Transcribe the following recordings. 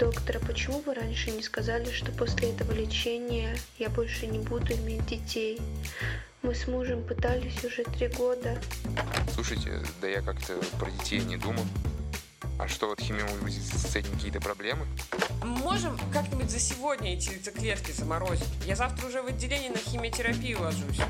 Доктор, а почему вы раньше не сказали, что после этого лечения я больше не буду иметь детей? Мы с мужем пытались уже три года. Слушайте, да я как-то про детей не думал. А что, вот химия с этим какие-то проблемы? Можем как-нибудь за сегодня эти яйцеклетки заморозить? Я завтра уже в отделении на химиотерапию ложусь.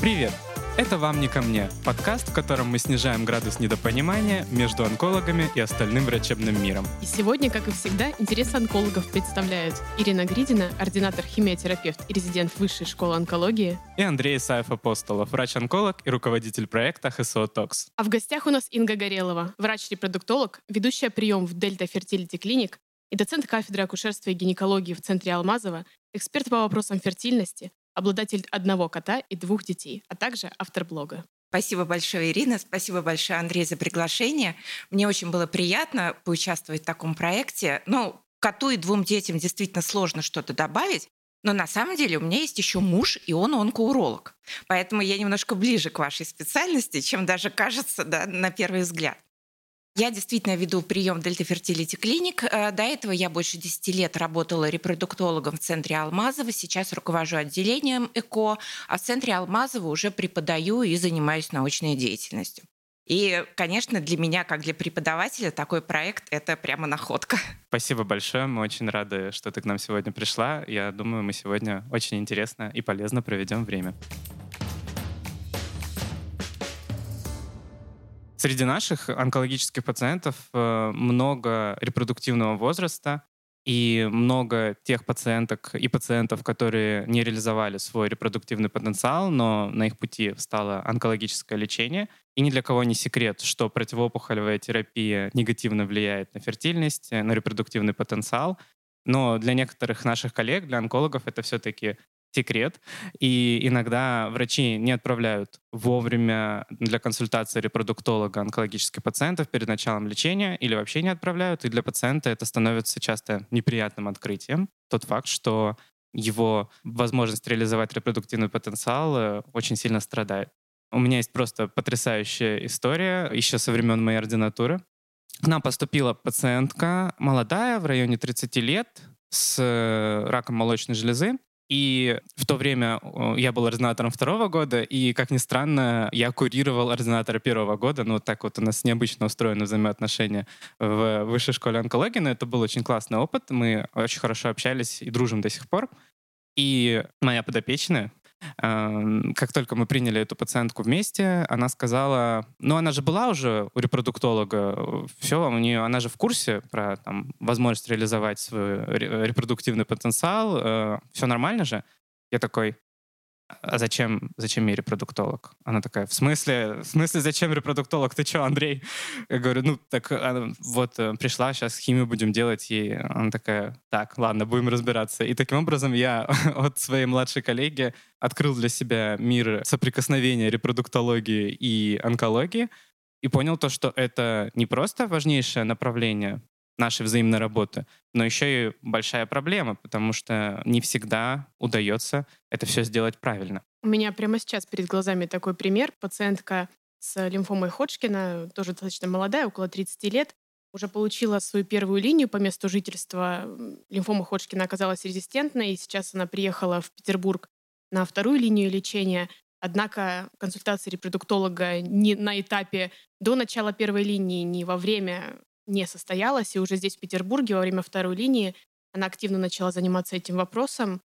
Привет! Это «Вам не ко мне» — подкаст, в котором мы снижаем градус недопонимания между онкологами и остальным врачебным миром. И сегодня, как и всегда, интересы онкологов представляют Ирина Гридина, ординатор химиотерапевт и резидент Высшей школы онкологии, и Андрей Исаев Апостолов, врач-онколог и руководитель проекта HSO Talks. А в гостях у нас Инга Горелова, врач-репродуктолог, ведущая прием в Delta Fertility Clinic и доцент кафедры акушерства и гинекологии в Центре Алмазова, эксперт по вопросам фертильности, обладатель одного кота и двух детей, а также автор блога. Спасибо большое, Ирина. Спасибо большое, Андрей, за приглашение. Мне очень было приятно поучаствовать в таком проекте. Ну, коту и двум детям действительно сложно что-то добавить, но на самом деле у меня есть еще муж, и он онкоуролог. Поэтому я немножко ближе к вашей специальности, чем даже кажется да, на первый взгляд. Я действительно веду прием Дельта Фертилити Клиник. До этого я больше 10 лет работала репродуктологом в центре Алмазова. Сейчас руковожу отделением ЭКО, а в центре Алмазова уже преподаю и занимаюсь научной деятельностью. И, конечно, для меня, как для преподавателя, такой проект — это прямо находка. Спасибо большое. Мы очень рады, что ты к нам сегодня пришла. Я думаю, мы сегодня очень интересно и полезно проведем время. Среди наших онкологических пациентов э, много репродуктивного возраста и много тех пациенток и пациентов, которые не реализовали свой репродуктивный потенциал, но на их пути стало онкологическое лечение. И ни для кого не секрет, что противоопухолевая терапия негативно влияет на фертильность, на репродуктивный потенциал. Но для некоторых наших коллег, для онкологов, это все-таки секрет. И иногда врачи не отправляют вовремя для консультации репродуктолога онкологических пациентов перед началом лечения или вообще не отправляют. И для пациента это становится часто неприятным открытием. Тот факт, что его возможность реализовать репродуктивный потенциал э, очень сильно страдает. У меня есть просто потрясающая история еще со времен моей ординатуры. К нам поступила пациентка молодая, в районе 30 лет, с э, раком молочной железы. И в то время я был ординатором второго года, и, как ни странно, я курировал ординатора первого года. Ну, вот так вот у нас необычно устроены взаимоотношения в высшей школе онкологии, но это был очень классный опыт. Мы очень хорошо общались и дружим до сих пор. И моя подопечная, как только мы приняли эту пациентку вместе, она сказала, ну она же была уже у репродуктолога, все, у нее, она же в курсе про там, возможность реализовать свой репродуктивный потенциал, э, все нормально же. Я такой, а зачем, зачем мне репродуктолог? Она такая, в смысле, в смысле, зачем репродуктолог? Ты что, Андрей? Я говорю, ну, так она, вот э, пришла, сейчас химию будем делать, и она такая, так, ладно, будем разбираться. И таким образом я от своей младшей коллеги открыл для себя мир соприкосновения репродуктологии и онкологии, и понял то, что это не просто важнейшее направление нашей взаимной работы, но еще и большая проблема, потому что не всегда удается это все сделать правильно. У меня прямо сейчас перед глазами такой пример. Пациентка с лимфомой Ходжкина, тоже достаточно молодая, около 30 лет, уже получила свою первую линию по месту жительства. Лимфома Ходжкина оказалась резистентной, и сейчас она приехала в Петербург на вторую линию лечения. Однако консультация репродуктолога ни на этапе до начала первой линии, ни во время не состоялась, и уже здесь, в Петербурге, во время второй линии, она активно начала заниматься этим вопросом.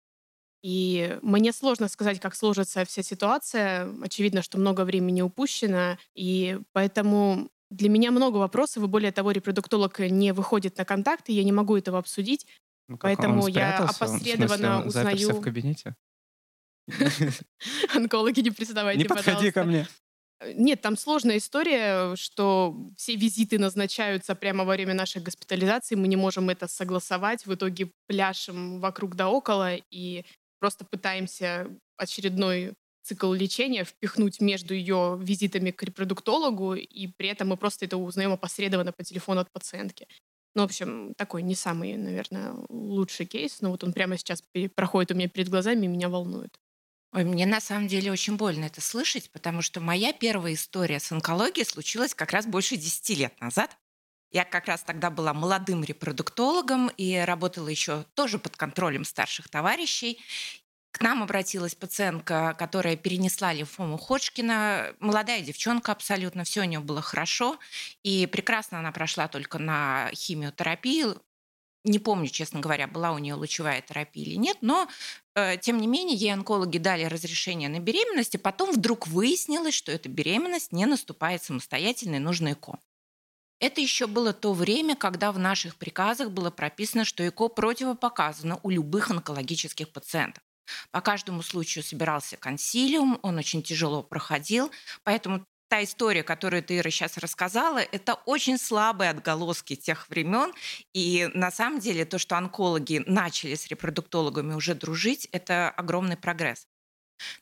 И мне сложно сказать, как сложится вся ситуация. Очевидно, что много времени упущено, и поэтому для меня много вопросов, и более того, репродуктолог не выходит на контакт, и я не могу этого обсудить. Ну, поэтому я опосредованно он, узнаю... в кабинете? Онкологи, не признавайте, Не подходи ко мне. Э, нет, там сложная история, что все визиты назначаются прямо во время нашей госпитализации, мы не можем это согласовать, в итоге пляшем вокруг да около и просто пытаемся очередной цикл лечения впихнуть между ее визитами к репродуктологу, и при этом мы просто это узнаем опосредованно по телефону от пациентки. Ну, в общем, такой не самый, наверное, лучший кейс, но вот он прямо сейчас проходит у меня перед глазами и меня волнует. Ой, мне на самом деле очень больно это слышать, потому что моя первая история с онкологией случилась как раз больше 10 лет назад. Я как раз тогда была молодым репродуктологом и работала еще тоже под контролем старших товарищей. К нам обратилась пациентка, которая перенесла лимфому Ходжкина. Молодая девчонка абсолютно, все у нее было хорошо. И прекрасно она прошла только на химиотерапию. Не помню, честно говоря, была у нее лучевая терапия или нет, но э, тем не менее ей онкологи дали разрешение на беременность, и потом вдруг выяснилось, что эта беременность не наступает самостоятельно и нужно ЭКО. Это еще было то время, когда в наших приказах было прописано, что ЭКО противопоказано у любых онкологических пациентов. По каждому случаю собирался консилиум, он очень тяжело проходил, поэтому та история, которую ты, Ира, сейчас рассказала, это очень слабые отголоски тех времен. И на самом деле то, что онкологи начали с репродуктологами уже дружить, это огромный прогресс.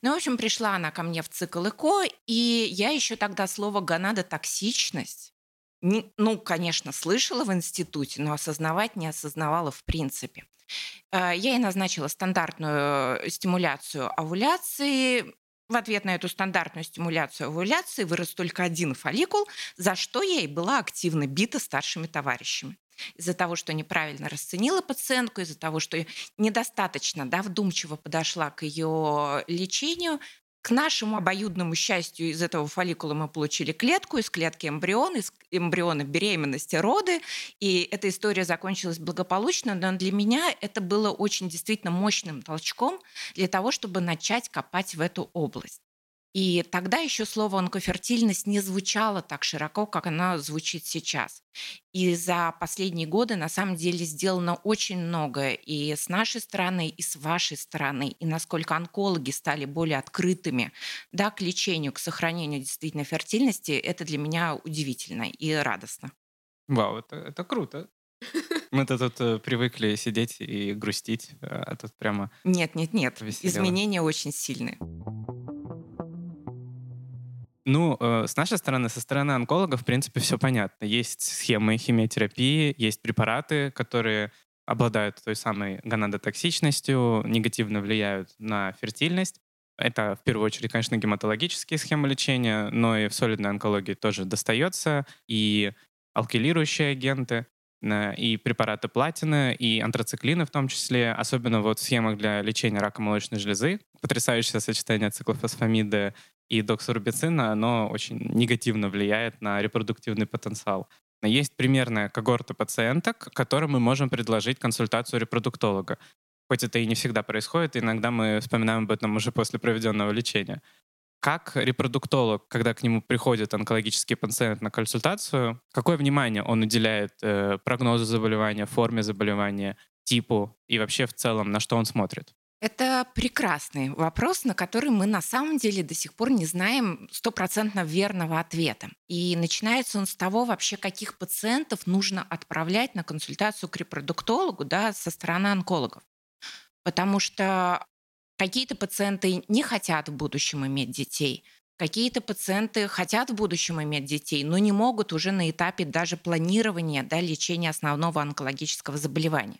Ну, в общем, пришла она ко мне в цикл ЭКО, и я еще тогда слово «гонадотоксичность» не, ну, конечно, слышала в институте, но осознавать не осознавала в принципе. Э, я ей назначила стандартную э, стимуляцию овуляции. В ответ на эту стандартную стимуляцию овуляции вырос только один фолликул, за что и была активно бита старшими товарищами. Из-за того, что неправильно расценила пациентку, из-за того, что недостаточно да, вдумчиво подошла к ее лечению, к нашему обоюдному счастью из этого фолликула мы получили клетку, из клетки эмбрион, из эмбриона беременности, роды. И эта история закончилась благополучно, но для меня это было очень действительно мощным толчком для того, чтобы начать копать в эту область. И тогда еще слово онкофертильность не звучало так широко, как оно звучит сейчас. И за последние годы на самом деле сделано очень многое и с нашей стороны, и с вашей стороны. И насколько онкологи стали более открытыми да, к лечению, к сохранению действительно фертильности, это для меня удивительно и радостно. Вау, это, это круто. Мы-то тут э, привыкли сидеть и грустить, а тут прямо... Нет, нет, нет. Изменения очень сильные. Ну, э, с нашей стороны, со стороны онколога, в принципе, все понятно. Есть схемы химиотерапии, есть препараты, которые обладают той самой гонадотоксичностью, негативно влияют на фертильность. Это, в первую очередь, конечно, гематологические схемы лечения, но и в солидной онкологии тоже достается, и алкилирующие агенты, и препараты платины, и антрациклины в том числе, особенно вот в схемах для лечения рака молочной железы. Потрясающее сочетание циклофосфамида и доксорубицина, оно очень негативно влияет на репродуктивный потенциал. Есть примерная когорта пациенток, которым мы можем предложить консультацию репродуктолога. Хоть это и не всегда происходит, иногда мы вспоминаем об этом уже после проведенного лечения. Как репродуктолог, когда к нему приходит онкологический пациент на консультацию, какое внимание он уделяет э, прогнозу заболевания, форме заболевания, типу и вообще в целом на что он смотрит? Это прекрасный вопрос, на который мы на самом деле до сих пор не знаем стопроцентно верного ответа. И начинается он с того вообще, каких пациентов нужно отправлять на консультацию к репродуктологу да, со стороны онкологов. Потому что какие-то пациенты не хотят в будущем иметь детей, Какие-то пациенты хотят в будущем иметь детей, но не могут уже на этапе даже планирования да, лечения основного онкологического заболевания.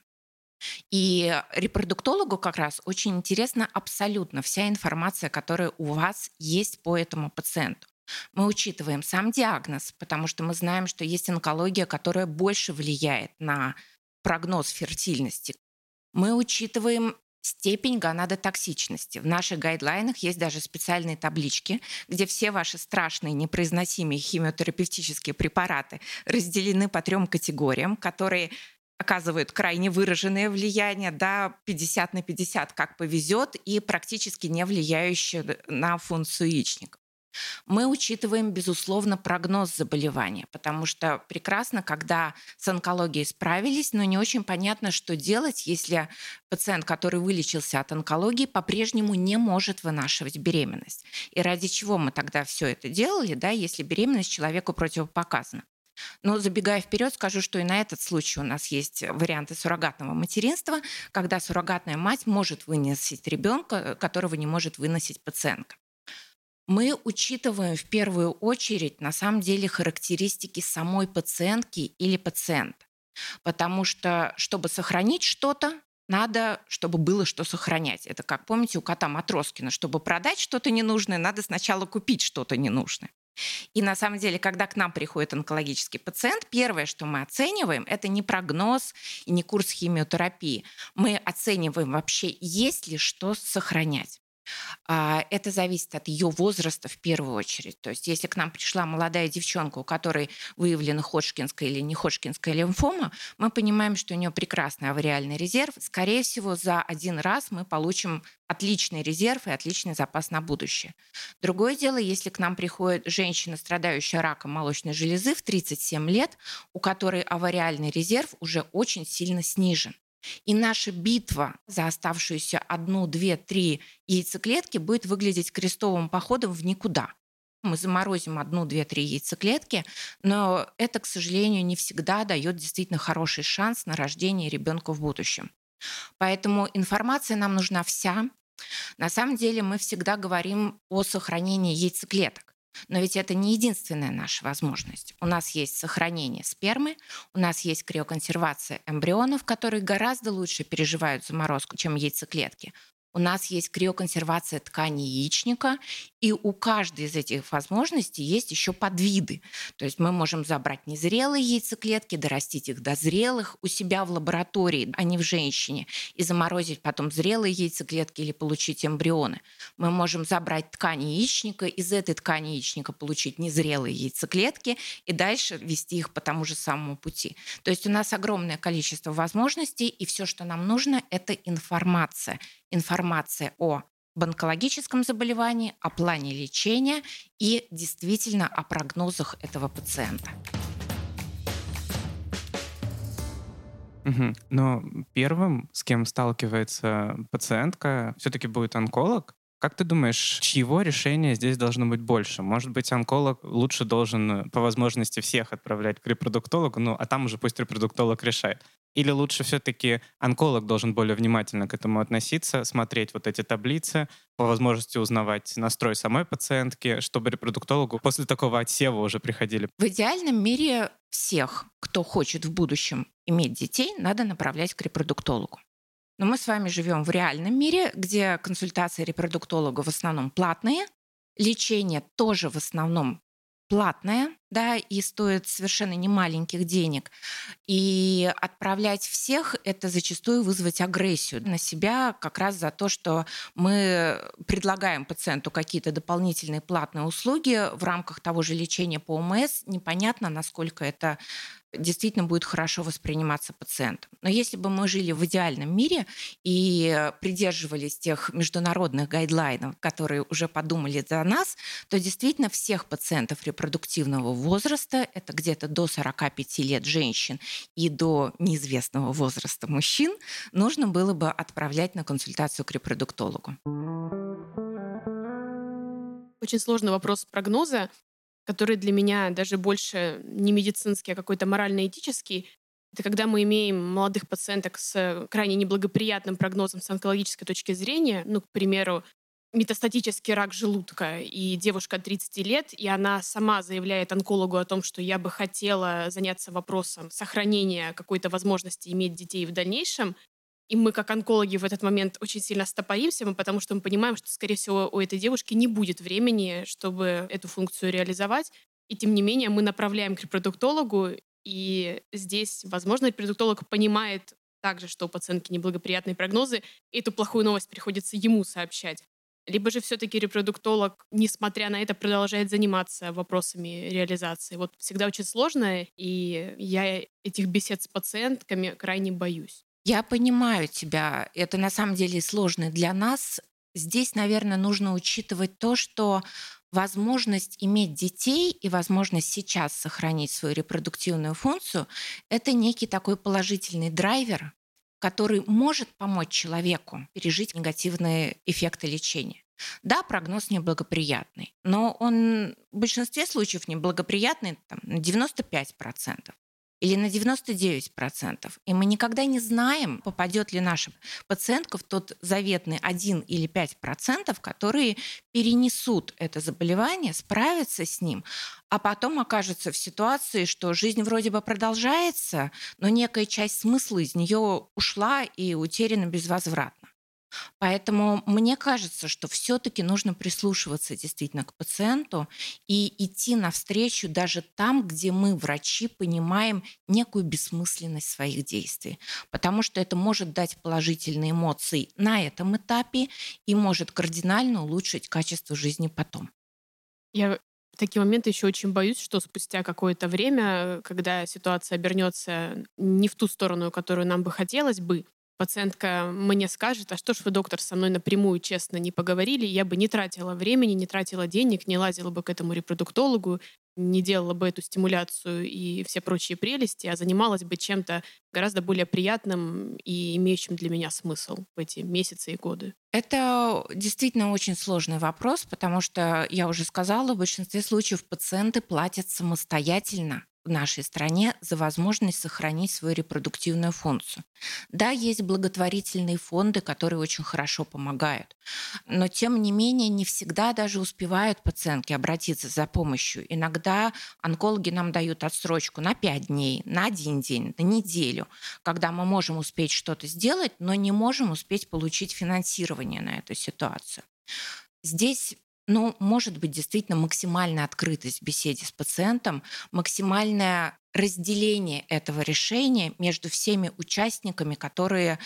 И репродуктологу как раз очень интересна абсолютно вся информация, которая у вас есть по этому пациенту. Мы учитываем сам диагноз, потому что мы знаем, что есть онкология, которая больше влияет на прогноз фертильности. Мы учитываем степень гонадотоксичности. В наших гайдлайнах есть даже специальные таблички, где все ваши страшные непроизносимые химиотерапевтические препараты разделены по трем категориям, которые оказывают крайне выраженное влияние, да, 50 на 50, как повезет, и практически не влияющее на функцию яичников. Мы учитываем, безусловно, прогноз заболевания, потому что прекрасно, когда с онкологией справились, но не очень понятно, что делать, если пациент, который вылечился от онкологии, по-прежнему не может вынашивать беременность. И ради чего мы тогда все это делали, да, если беременность человеку противопоказана? Но забегая вперед, скажу, что и на этот случай у нас есть варианты суррогатного материнства, когда суррогатная мать может выносить ребенка, которого не может выносить пациентка. Мы учитываем в первую очередь на самом деле характеристики самой пациентки или пациента. Потому что, чтобы сохранить что-то, надо, чтобы было что сохранять. Это как, помните, у кота Матроскина, чтобы продать что-то ненужное, надо сначала купить что-то ненужное. И на самом деле, когда к нам приходит онкологический пациент, первое, что мы оцениваем, это не прогноз и не курс химиотерапии. Мы оцениваем вообще, есть ли что сохранять. А, это зависит от ее возраста в первую очередь. То есть если к нам пришла молодая девчонка, у которой выявлена ходжкинская или не ходжкинская лимфома, мы понимаем, что у нее прекрасный авариальный резерв. Скорее всего, за один раз мы получим отличный резерв и отличный запас на будущее. Другое дело, если к нам приходит женщина, страдающая раком молочной железы в 37 лет, у которой авариальный резерв уже очень сильно снижен. И наша битва за оставшуюся одну, две, три яйцеклетки будет выглядеть крестовым походом в никуда. Мы заморозим одну, две, три яйцеклетки, но это, к сожалению, не всегда дает действительно хороший шанс на рождение ребенка в будущем. Поэтому информация нам нужна вся. На самом деле мы всегда говорим о сохранении яйцеклеток. Но ведь это не единственная наша возможность. У нас есть сохранение спермы, у нас есть криоконсервация эмбрионов, которые гораздо лучше переживают заморозку, чем яйцеклетки. У нас есть криоконсервация ткани яичника, и у каждой из этих возможностей есть еще подвиды. То есть мы можем забрать незрелые яйцеклетки, дорастить их до зрелых у себя в лаборатории, а не в женщине, и заморозить потом зрелые яйцеклетки или получить эмбрионы. Мы можем забрать ткань яичника, из этой ткани яичника получить незрелые яйцеклетки и дальше вести их по тому же самому пути. То есть у нас огромное количество возможностей, и все, что нам нужно, это информация информация о онкологическом заболевании, о плане лечения и действительно о прогнозах этого пациента. Угу. Но первым, с кем сталкивается пациентка, все-таки будет онколог. Как ты думаешь, чьего решения здесь должно быть больше? Может быть, онколог лучше должен по возможности всех отправлять к репродуктологу, ну а там уже пусть репродуктолог решает. Или лучше все-таки онколог должен более внимательно к этому относиться, смотреть вот эти таблицы, по возможности узнавать настрой самой пациентки, чтобы репродуктологу после такого отсева уже приходили? В идеальном мире всех, кто хочет в будущем иметь детей, надо направлять к репродуктологу. Но мы с вами живем в реальном мире, где консультации репродуктолога в основном платные, лечение тоже в основном платное, да, и стоит совершенно немаленьких денег. И отправлять всех – это зачастую вызвать агрессию на себя как раз за то, что мы предлагаем пациенту какие-то дополнительные платные услуги в рамках того же лечения по ОМС. Непонятно, насколько это действительно будет хорошо восприниматься пациентом. Но если бы мы жили в идеальном мире и придерживались тех международных гайдлайнов, которые уже подумали за нас, то действительно всех пациентов репродуктивного возраста, это где-то до 45 лет женщин и до неизвестного возраста мужчин, нужно было бы отправлять на консультацию к репродуктологу. Очень сложный вопрос прогноза который для меня даже больше не медицинский, а какой-то морально-этический, это когда мы имеем молодых пациенток с крайне неблагоприятным прогнозом с онкологической точки зрения, ну, к примеру, метастатический рак желудка, и девушка 30 лет, и она сама заявляет онкологу о том, что я бы хотела заняться вопросом сохранения какой-то возможности иметь детей в дальнейшем, и мы, как онкологи, в этот момент очень сильно стопоримся, потому что мы понимаем, что, скорее всего, у этой девушки не будет времени, чтобы эту функцию реализовать. И тем не менее мы направляем к репродуктологу, и здесь, возможно, репродуктолог понимает также, что у пациентки неблагоприятные прогнозы, и эту плохую новость приходится ему сообщать. Либо же все-таки репродуктолог, несмотря на это, продолжает заниматься вопросами реализации. Вот всегда очень сложно, и я этих бесед с пациентками крайне боюсь. Я понимаю тебя. Это на самом деле сложно для нас. Здесь, наверное, нужно учитывать то, что возможность иметь детей и возможность сейчас сохранить свою репродуктивную функцию – это некий такой положительный драйвер, который может помочь человеку пережить негативные эффекты лечения. Да, прогноз неблагоприятный, но он в большинстве случаев неблагоприятный там, на 95%. Или на 99%. И мы никогда не знаем, попадет ли наша пациентка в тот заветный 1 или 5%, которые перенесут это заболевание, справятся с ним, а потом окажется в ситуации, что жизнь вроде бы продолжается, но некая часть смысла из нее ушла и утеряна безвозвратно. Поэтому мне кажется, что все-таки нужно прислушиваться действительно к пациенту и идти навстречу даже там, где мы, врачи, понимаем некую бессмысленность своих действий. Потому что это может дать положительные эмоции на этом этапе и может кардинально улучшить качество жизни потом. Я в такие моменты еще очень боюсь, что спустя какое-то время, когда ситуация обернется не в ту сторону, которую нам бы хотелось бы, пациентка мне скажет, а что ж вы, доктор, со мной напрямую честно не поговорили, я бы не тратила времени, не тратила денег, не лазила бы к этому репродуктологу, не делала бы эту стимуляцию и все прочие прелести, а занималась бы чем-то гораздо более приятным и имеющим для меня смысл в эти месяцы и годы? Это действительно очень сложный вопрос, потому что, я уже сказала, в большинстве случаев пациенты платят самостоятельно в нашей стране за возможность сохранить свою репродуктивную функцию. Да, есть благотворительные фонды, которые очень хорошо помогают, но тем не менее не всегда даже успевают пациентки обратиться за помощью. Иногда онкологи нам дают отсрочку на 5 дней, на один день, на неделю, когда мы можем успеть что-то сделать, но не можем успеть получить финансирование на эту ситуацию. Здесь ну, может быть, действительно максимальная открытость в беседе с пациентом, максимальное разделение этого решения между всеми участниками, которые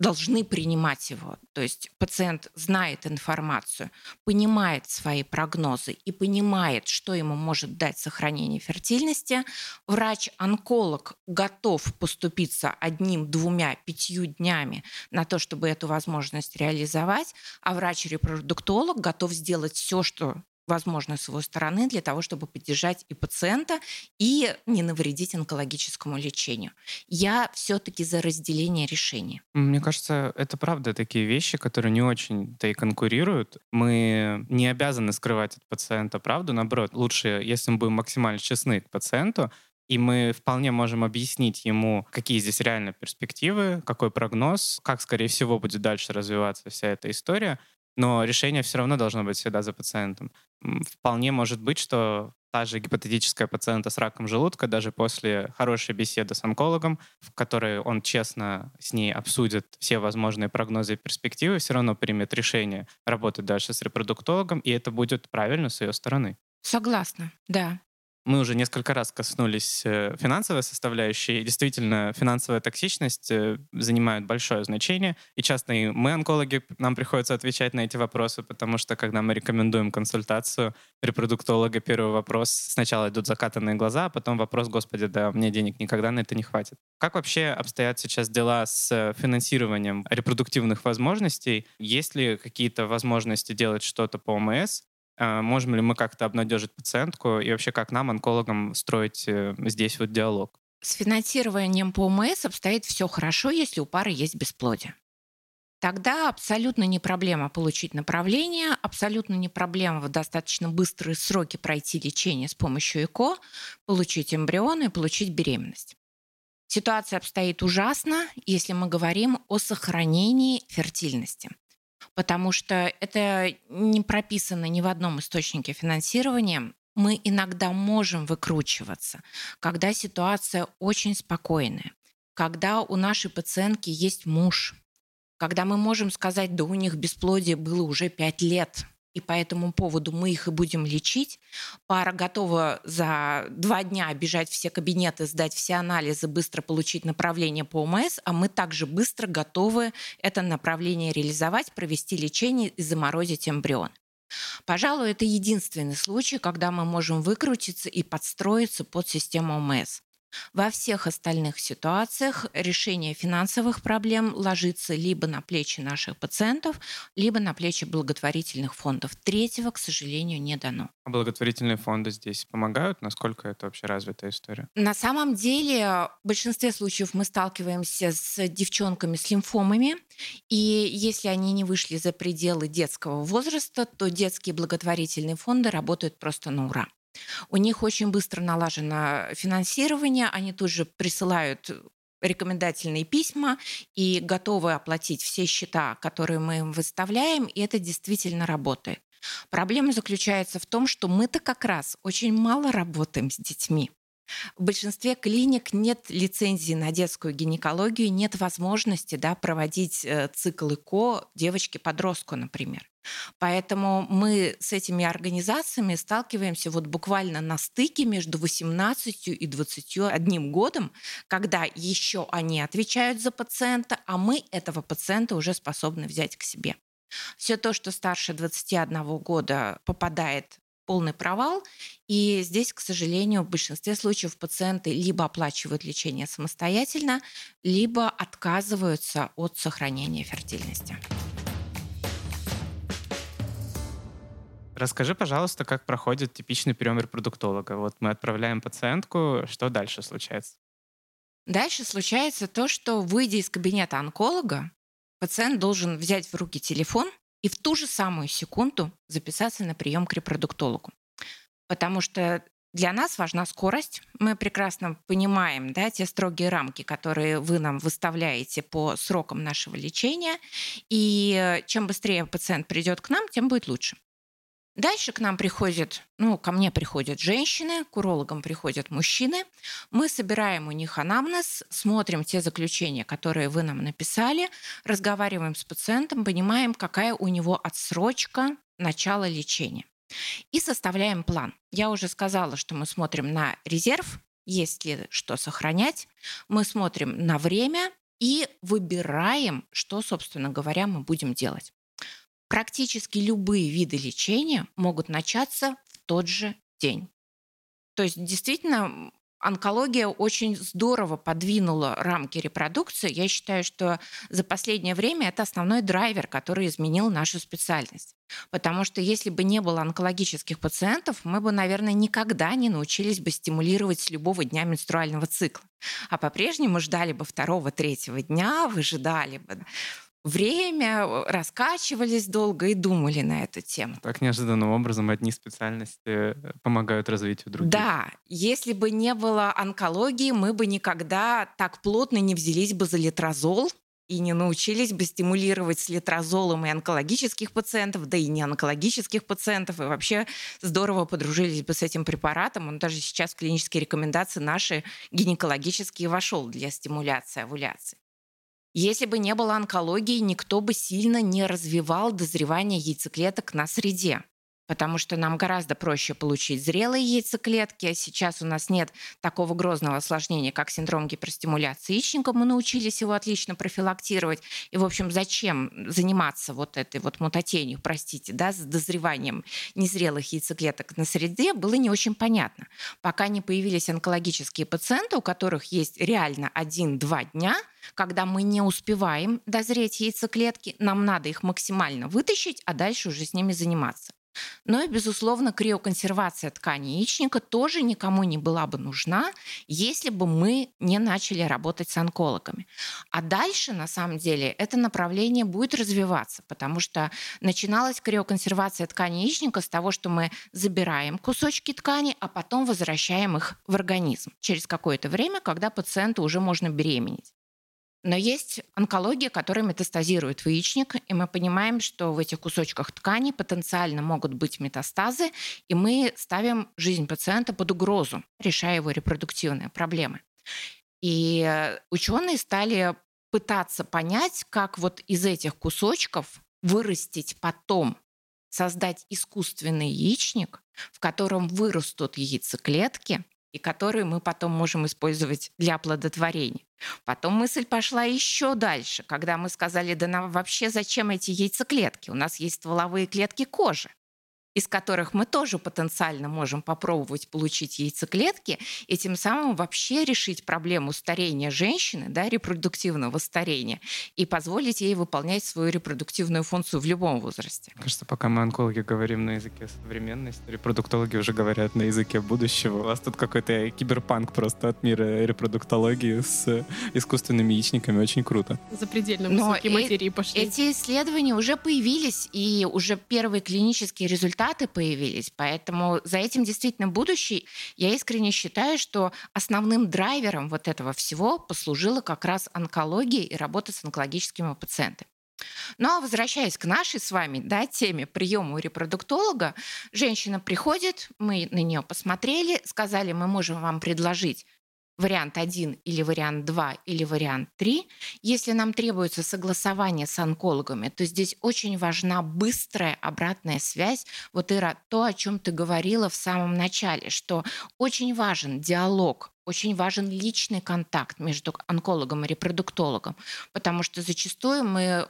должны принимать его. То есть пациент знает информацию, понимает свои прогнозы и понимает, что ему может дать сохранение фертильности. Врач-онколог готов поступиться одним, двумя, пятью днями на то, чтобы эту возможность реализовать, а врач-репродуктолог готов сделать все, что возможно с его стороны для того, чтобы поддержать и пациента, и не навредить онкологическому лечению. Я все-таки за разделение решений. Мне кажется, это правда такие вещи, которые не очень-то и конкурируют. Мы не обязаны скрывать от пациента правду. Наоборот, лучше, если мы будем максимально честны к пациенту, и мы вполне можем объяснить ему, какие здесь реально перспективы, какой прогноз, как, скорее всего, будет дальше развиваться вся эта история но решение все равно должно быть всегда за пациентом. Вполне может быть, что та же гипотетическая пациента с раком желудка, даже после хорошей беседы с онкологом, в которой он честно с ней обсудит все возможные прогнозы и перспективы, все равно примет решение работать дальше с репродуктологом, и это будет правильно с ее стороны. Согласна, да. Мы уже несколько раз коснулись э, финансовой составляющей. Действительно, финансовая токсичность э, занимает большое значение. И часто и мы, онкологи, нам приходится отвечать на эти вопросы, потому что, когда мы рекомендуем консультацию репродуктолога, первый вопрос сначала идут закатанные глаза, а потом вопрос, господи, да, мне денег никогда на это не хватит. Как вообще обстоят сейчас дела с финансированием репродуктивных возможностей? Есть ли какие-то возможности делать что-то по ОМС? А, можем ли мы как-то обнадежить пациентку и вообще как нам, онкологам, строить э, здесь вот диалог? С финансированием по ОМС обстоит все хорошо, если у пары есть бесплодие. Тогда абсолютно не проблема получить направление, абсолютно не проблема в достаточно быстрые сроки пройти лечение с помощью ЭКО, получить эмбрион и получить беременность. Ситуация обстоит ужасно, если мы говорим о сохранении фертильности потому что это не прописано ни в одном источнике финансирования. Мы иногда можем выкручиваться, когда ситуация очень спокойная, когда у нашей пациентки есть муж, когда мы можем сказать, да у них бесплодие было уже пять лет, и по этому поводу мы их и будем лечить. Пара готова за два дня бежать все кабинеты, сдать все анализы, быстро получить направление по ОМС, а мы также быстро готовы это направление реализовать, провести лечение и заморозить эмбрион. Пожалуй, это единственный случай, когда мы можем выкрутиться и подстроиться под систему ОМС. Во всех остальных ситуациях решение финансовых проблем ложится либо на плечи наших пациентов, либо на плечи благотворительных фондов. Третьего, к сожалению, не дано. А благотворительные фонды здесь помогают? Насколько это вообще развитая история? На самом деле, в большинстве случаев мы сталкиваемся с девчонками с лимфомами, и если они не вышли за пределы детского возраста, то детские благотворительные фонды работают просто на ура. У них очень быстро налажено финансирование, они тут же присылают рекомендательные письма и готовы оплатить все счета, которые мы им выставляем, и это действительно работает. Проблема заключается в том, что мы-то как раз очень мало работаем с детьми. В большинстве клиник нет лицензии на детскую гинекологию, нет возможности да, проводить э, цикл ЭКО девочке-подростку, например. Поэтому мы с этими организациями сталкиваемся вот буквально на стыке между 18 и 21 годом, когда еще они отвечают за пациента, а мы этого пациента уже способны взять к себе. Все то, что старше 21 года попадает полный провал. И здесь, к сожалению, в большинстве случаев пациенты либо оплачивают лечение самостоятельно, либо отказываются от сохранения фертильности. Расскажи, пожалуйста, как проходит типичный прием репродуктолога. Вот мы отправляем пациентку, что дальше случается? Дальше случается то, что, выйдя из кабинета онколога, пациент должен взять в руки телефон и в ту же самую секунду записаться на прием к репродуктологу. Потому что для нас важна скорость. Мы прекрасно понимаем да, те строгие рамки, которые вы нам выставляете по срокам нашего лечения. И чем быстрее пациент придет к нам, тем будет лучше. Дальше к нам приходят, ну, ко мне приходят женщины, к урологам приходят мужчины. Мы собираем у них анамнез, смотрим те заключения, которые вы нам написали, разговариваем с пациентом, понимаем, какая у него отсрочка начала лечения. И составляем план. Я уже сказала, что мы смотрим на резерв, есть ли что сохранять. Мы смотрим на время и выбираем, что, собственно говоря, мы будем делать. Практически любые виды лечения могут начаться в тот же день. То есть действительно онкология очень здорово подвинула рамки репродукции. Я считаю, что за последнее время это основной драйвер, который изменил нашу специальность. Потому что если бы не было онкологических пациентов, мы бы, наверное, никогда не научились бы стимулировать с любого дня менструального цикла. А по-прежнему ждали бы второго, третьего дня, выжидали бы время, раскачивались долго и думали на эту тему. Так неожиданным образом одни специальности э, помогают развитию других. Да, если бы не было онкологии, мы бы никогда так плотно не взялись бы за литрозол и не научились бы стимулировать с литрозолом и онкологических пациентов, да и не онкологических пациентов, и вообще здорово подружились бы с этим препаратом. Он даже сейчас в клинические рекомендации наши гинекологические вошел для стимуляции овуляции. Если бы не было онкологии, никто бы сильно не развивал дозревание яйцеклеток на среде потому что нам гораздо проще получить зрелые яйцеклетки. Сейчас у нас нет такого грозного осложнения, как синдром гиперстимуляции яичника. Мы научились его отлично профилактировать. И, в общем, зачем заниматься вот этой вот мутатенью, простите, да, с дозреванием незрелых яйцеклеток на среде, было не очень понятно. Пока не появились онкологические пациенты, у которых есть реально один-два дня, когда мы не успеваем дозреть яйцеклетки, нам надо их максимально вытащить, а дальше уже с ними заниматься. Но и, безусловно, криоконсервация ткани яичника тоже никому не была бы нужна, если бы мы не начали работать с онкологами. А дальше, на самом деле, это направление будет развиваться, потому что начиналась криоконсервация ткани яичника с того, что мы забираем кусочки ткани, а потом возвращаем их в организм через какое-то время, когда пациенту уже можно беременеть. Но есть онкология, которая метастазирует в яичник, и мы понимаем, что в этих кусочках ткани потенциально могут быть метастазы, и мы ставим жизнь пациента под угрозу, решая его репродуктивные проблемы. И ученые стали пытаться понять, как вот из этих кусочков вырастить потом, создать искусственный яичник, в котором вырастут яйцеклетки, и которые мы потом можем использовать для оплодотворения. Потом мысль пошла еще дальше, когда мы сказали, да нам вообще зачем эти яйцеклетки? У нас есть стволовые клетки кожи из которых мы тоже потенциально можем попробовать получить яйцеклетки и тем самым вообще решить проблему старения женщины, да, репродуктивного старения, и позволить ей выполнять свою репродуктивную функцию в любом возрасте. Кажется, пока мы онкологи говорим на языке современности, репродуктологи уже говорят на языке будущего. У вас тут какой-то киберпанк просто от мира репродуктологии с искусственными яичниками. Очень круто. Запредельно высокие Но материи пошли. Эти исследования уже появились, и уже первые клинические результаты результаты появились. Поэтому за этим действительно будущее. Я искренне считаю, что основным драйвером вот этого всего послужила как раз онкология и работа с онкологическими пациентами. Ну а возвращаясь к нашей с вами да, теме приема у репродуктолога, женщина приходит, мы на нее посмотрели, сказали, мы можем вам предложить вариант 1 или вариант 2 или вариант 3. Если нам требуется согласование с онкологами, то здесь очень важна быстрая обратная связь. Вот, Ира, то, о чем ты говорила в самом начале, что очень важен диалог очень важен личный контакт между онкологом и репродуктологом, потому что зачастую мы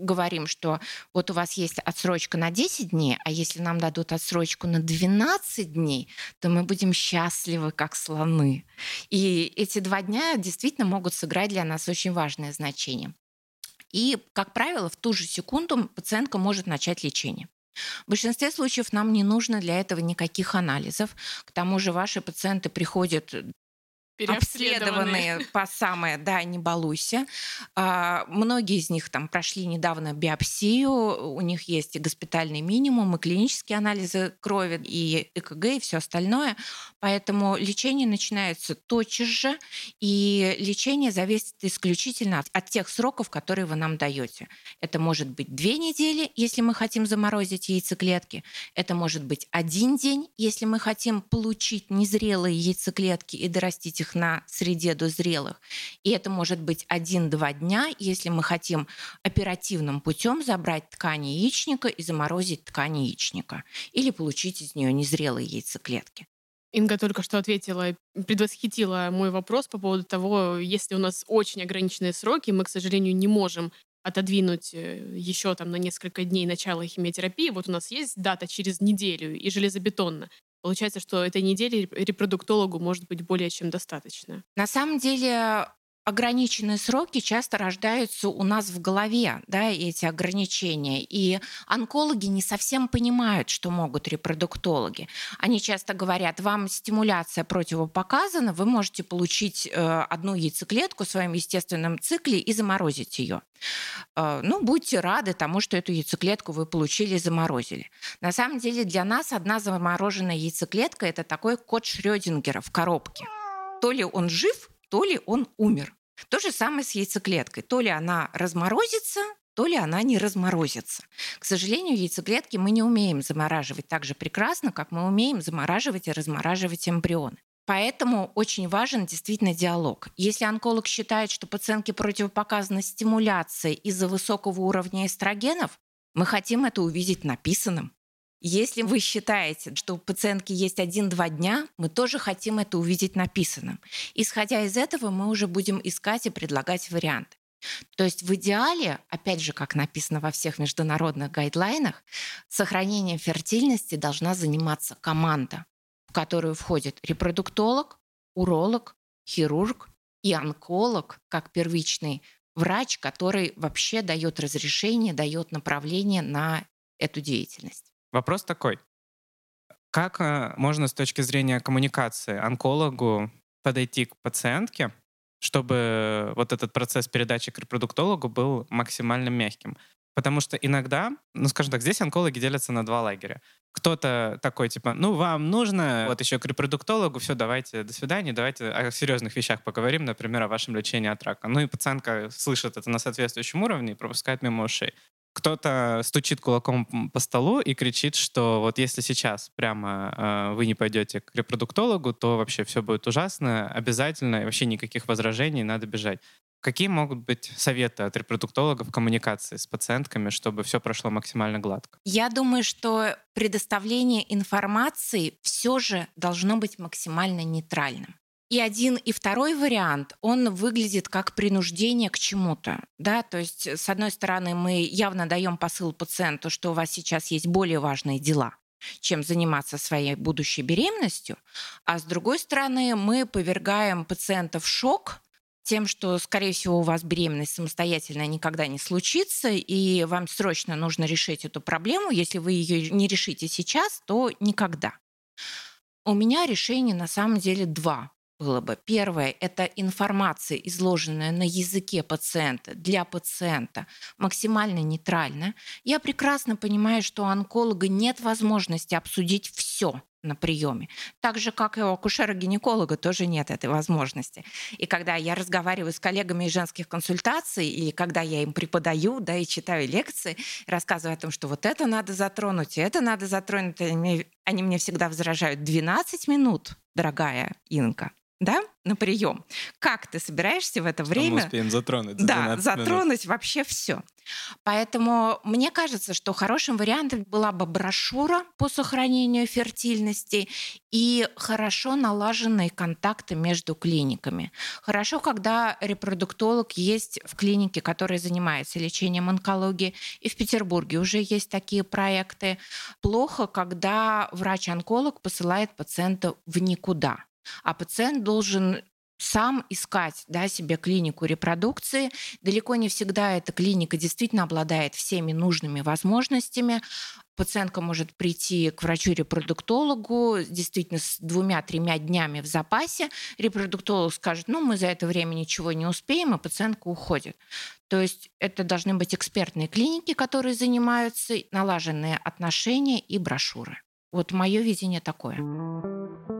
говорим, что вот у вас есть отсрочка на 10 дней, а если нам дадут отсрочку на 12 дней, то мы будем счастливы, как слоны. И эти два дня действительно могут сыграть для нас очень важное значение. И, как правило, в ту же секунду пациентка может начать лечение. В большинстве случаев нам не нужно для этого никаких анализов. К тому же ваши пациенты приходят обследованные по самое, да, не балуйся. А, многие из них там прошли недавно биопсию, у них есть и госпитальный минимум, и клинические анализы крови, и ЭКГ, и все остальное. Поэтому лечение начинается тотчас же, и лечение зависит исключительно от, от тех сроков, которые вы нам даете. Это может быть две недели, если мы хотим заморозить яйцеклетки. Это может быть один день, если мы хотим получить незрелые яйцеклетки и дорастить их их на среде дозрелых. И это может быть один-два дня, если мы хотим оперативным путем забрать ткань яичника и заморозить ткань яичника. Или получить из нее незрелые яйцеклетки. Инга только что ответила, предвосхитила мой вопрос по поводу того, если у нас очень ограниченные сроки, мы, к сожалению, не можем отодвинуть э, еще там на несколько дней начало химиотерапии. Вот у нас есть дата через неделю и железобетонно. Получается, что этой недели репродуктологу может быть более чем достаточно. На самом деле ограниченные сроки часто рождаются у нас в голове, да, эти ограничения. И онкологи не совсем понимают, что могут репродуктологи. Они часто говорят, вам стимуляция противопоказана, вы можете получить э, одну яйцеклетку в своем естественном цикле и заморозить ее. Э, ну, будьте рады тому, что эту яйцеклетку вы получили и заморозили. На самом деле для нас одна замороженная яйцеклетка – это такой код Шрёдингера в коробке. То ли он жив, то ли он умер. То же самое с яйцеклеткой. То ли она разморозится, то ли она не разморозится. К сожалению, яйцеклетки мы не умеем замораживать так же прекрасно, как мы умеем замораживать и размораживать эмбрионы. Поэтому очень важен действительно диалог. Если онколог считает, что пациентке противопоказана стимуляция из-за высокого уровня эстрогенов, мы хотим это увидеть написанным. Если вы считаете, что у пациентки есть один-два дня, мы тоже хотим это увидеть написанным. Исходя из этого, мы уже будем искать и предлагать варианты. То есть в идеале, опять же, как написано во всех международных гайдлайнах, сохранением фертильности должна заниматься команда, в которую входит репродуктолог, уролог, хирург и онколог, как первичный врач, который вообще дает разрешение, дает направление на эту деятельность. Вопрос такой. Как э, можно с точки зрения коммуникации онкологу подойти к пациентке, чтобы вот этот процесс передачи к репродуктологу был максимально мягким? Потому что иногда, ну, скажем так, здесь онкологи делятся на два лагеря. Кто-то такой, типа, ну, вам нужно вот еще к репродуктологу, все, давайте, до свидания, давайте о серьезных вещах поговорим, например, о вашем лечении от рака. Ну и пациентка слышит это на соответствующем уровне и пропускает мимо ушей кто-то стучит кулаком по столу и кричит, что вот если сейчас прямо э, вы не пойдете к репродуктологу, то вообще все будет ужасно, обязательно, и вообще никаких возражений, надо бежать. Какие могут быть советы от репродуктолога в коммуникации с пациентками, чтобы все прошло максимально гладко? Я думаю, что предоставление информации все же должно быть максимально нейтральным. И один, и второй вариант, он выглядит как принуждение к чему-то. Да? То есть, с одной стороны, мы явно даем посыл пациенту, что у вас сейчас есть более важные дела, чем заниматься своей будущей беременностью. А с другой стороны, мы повергаем пациента в шок, тем, что, скорее всего, у вас беременность самостоятельно никогда не случится, и вам срочно нужно решить эту проблему. Если вы ее не решите сейчас, то никогда. У меня решение на самом деле два. Было бы. Первое – это информация, изложенная на языке пациента, для пациента, максимально нейтрально. Я прекрасно понимаю, что у онколога нет возможности обсудить все на приеме. Так же, как и у акушера-гинеколога тоже нет этой возможности. И когда я разговариваю с коллегами из женских консультаций, или когда я им преподаю, да, и читаю лекции, рассказываю о том, что вот это надо затронуть, и это надо затронуть, они мне всегда возражают 12 минут, дорогая Инка да, на прием. Как ты собираешься в это Что время? мы успеем затронуть за да, 12 минут? затронуть вообще все. Поэтому мне кажется, что хорошим вариантом была бы брошюра по сохранению фертильности и хорошо налаженные контакты между клиниками. Хорошо, когда репродуктолог есть в клинике, которая занимается лечением онкологии, и в Петербурге уже есть такие проекты. Плохо, когда врач-онколог посылает пациента в никуда а пациент должен сам искать да, себе клинику репродукции. Далеко не всегда эта клиника действительно обладает всеми нужными возможностями. Пациентка может прийти к врачу-репродуктологу действительно с двумя-тремя днями в запасе. Репродуктолог скажет, ну, мы за это время ничего не успеем, и пациентка уходит. То есть это должны быть экспертные клиники, которые занимаются, налаженные отношения и брошюры. Вот мое видение такое.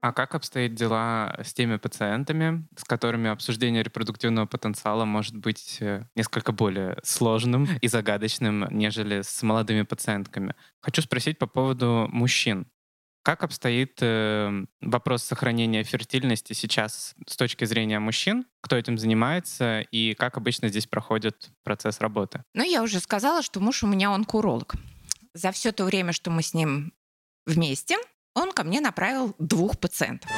А как обстоят дела с теми пациентами, с которыми обсуждение репродуктивного потенциала может быть э, несколько более сложным и загадочным, нежели с молодыми пациентками? Хочу спросить по поводу мужчин. Как обстоит э, вопрос сохранения фертильности сейчас с точки зрения мужчин? Кто этим занимается и как обычно здесь проходит процесс работы? Ну, я уже сказала, что муж у меня онкуролог. За все то время, что мы с ним вместе, он ко мне направил двух пациентов.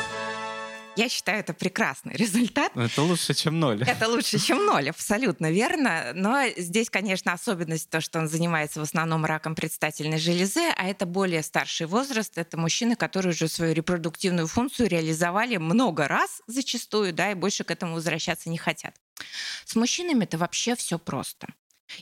Я считаю, это прекрасный результат. Это лучше, чем ноль. Это лучше, чем ноль, абсолютно верно. Но здесь, конечно, особенность то, что он занимается в основном раком предстательной железы, а это более старший возраст. Это мужчины, которые уже свою репродуктивную функцию реализовали много раз зачастую, да, и больше к этому возвращаться не хотят. С мужчинами это вообще все просто.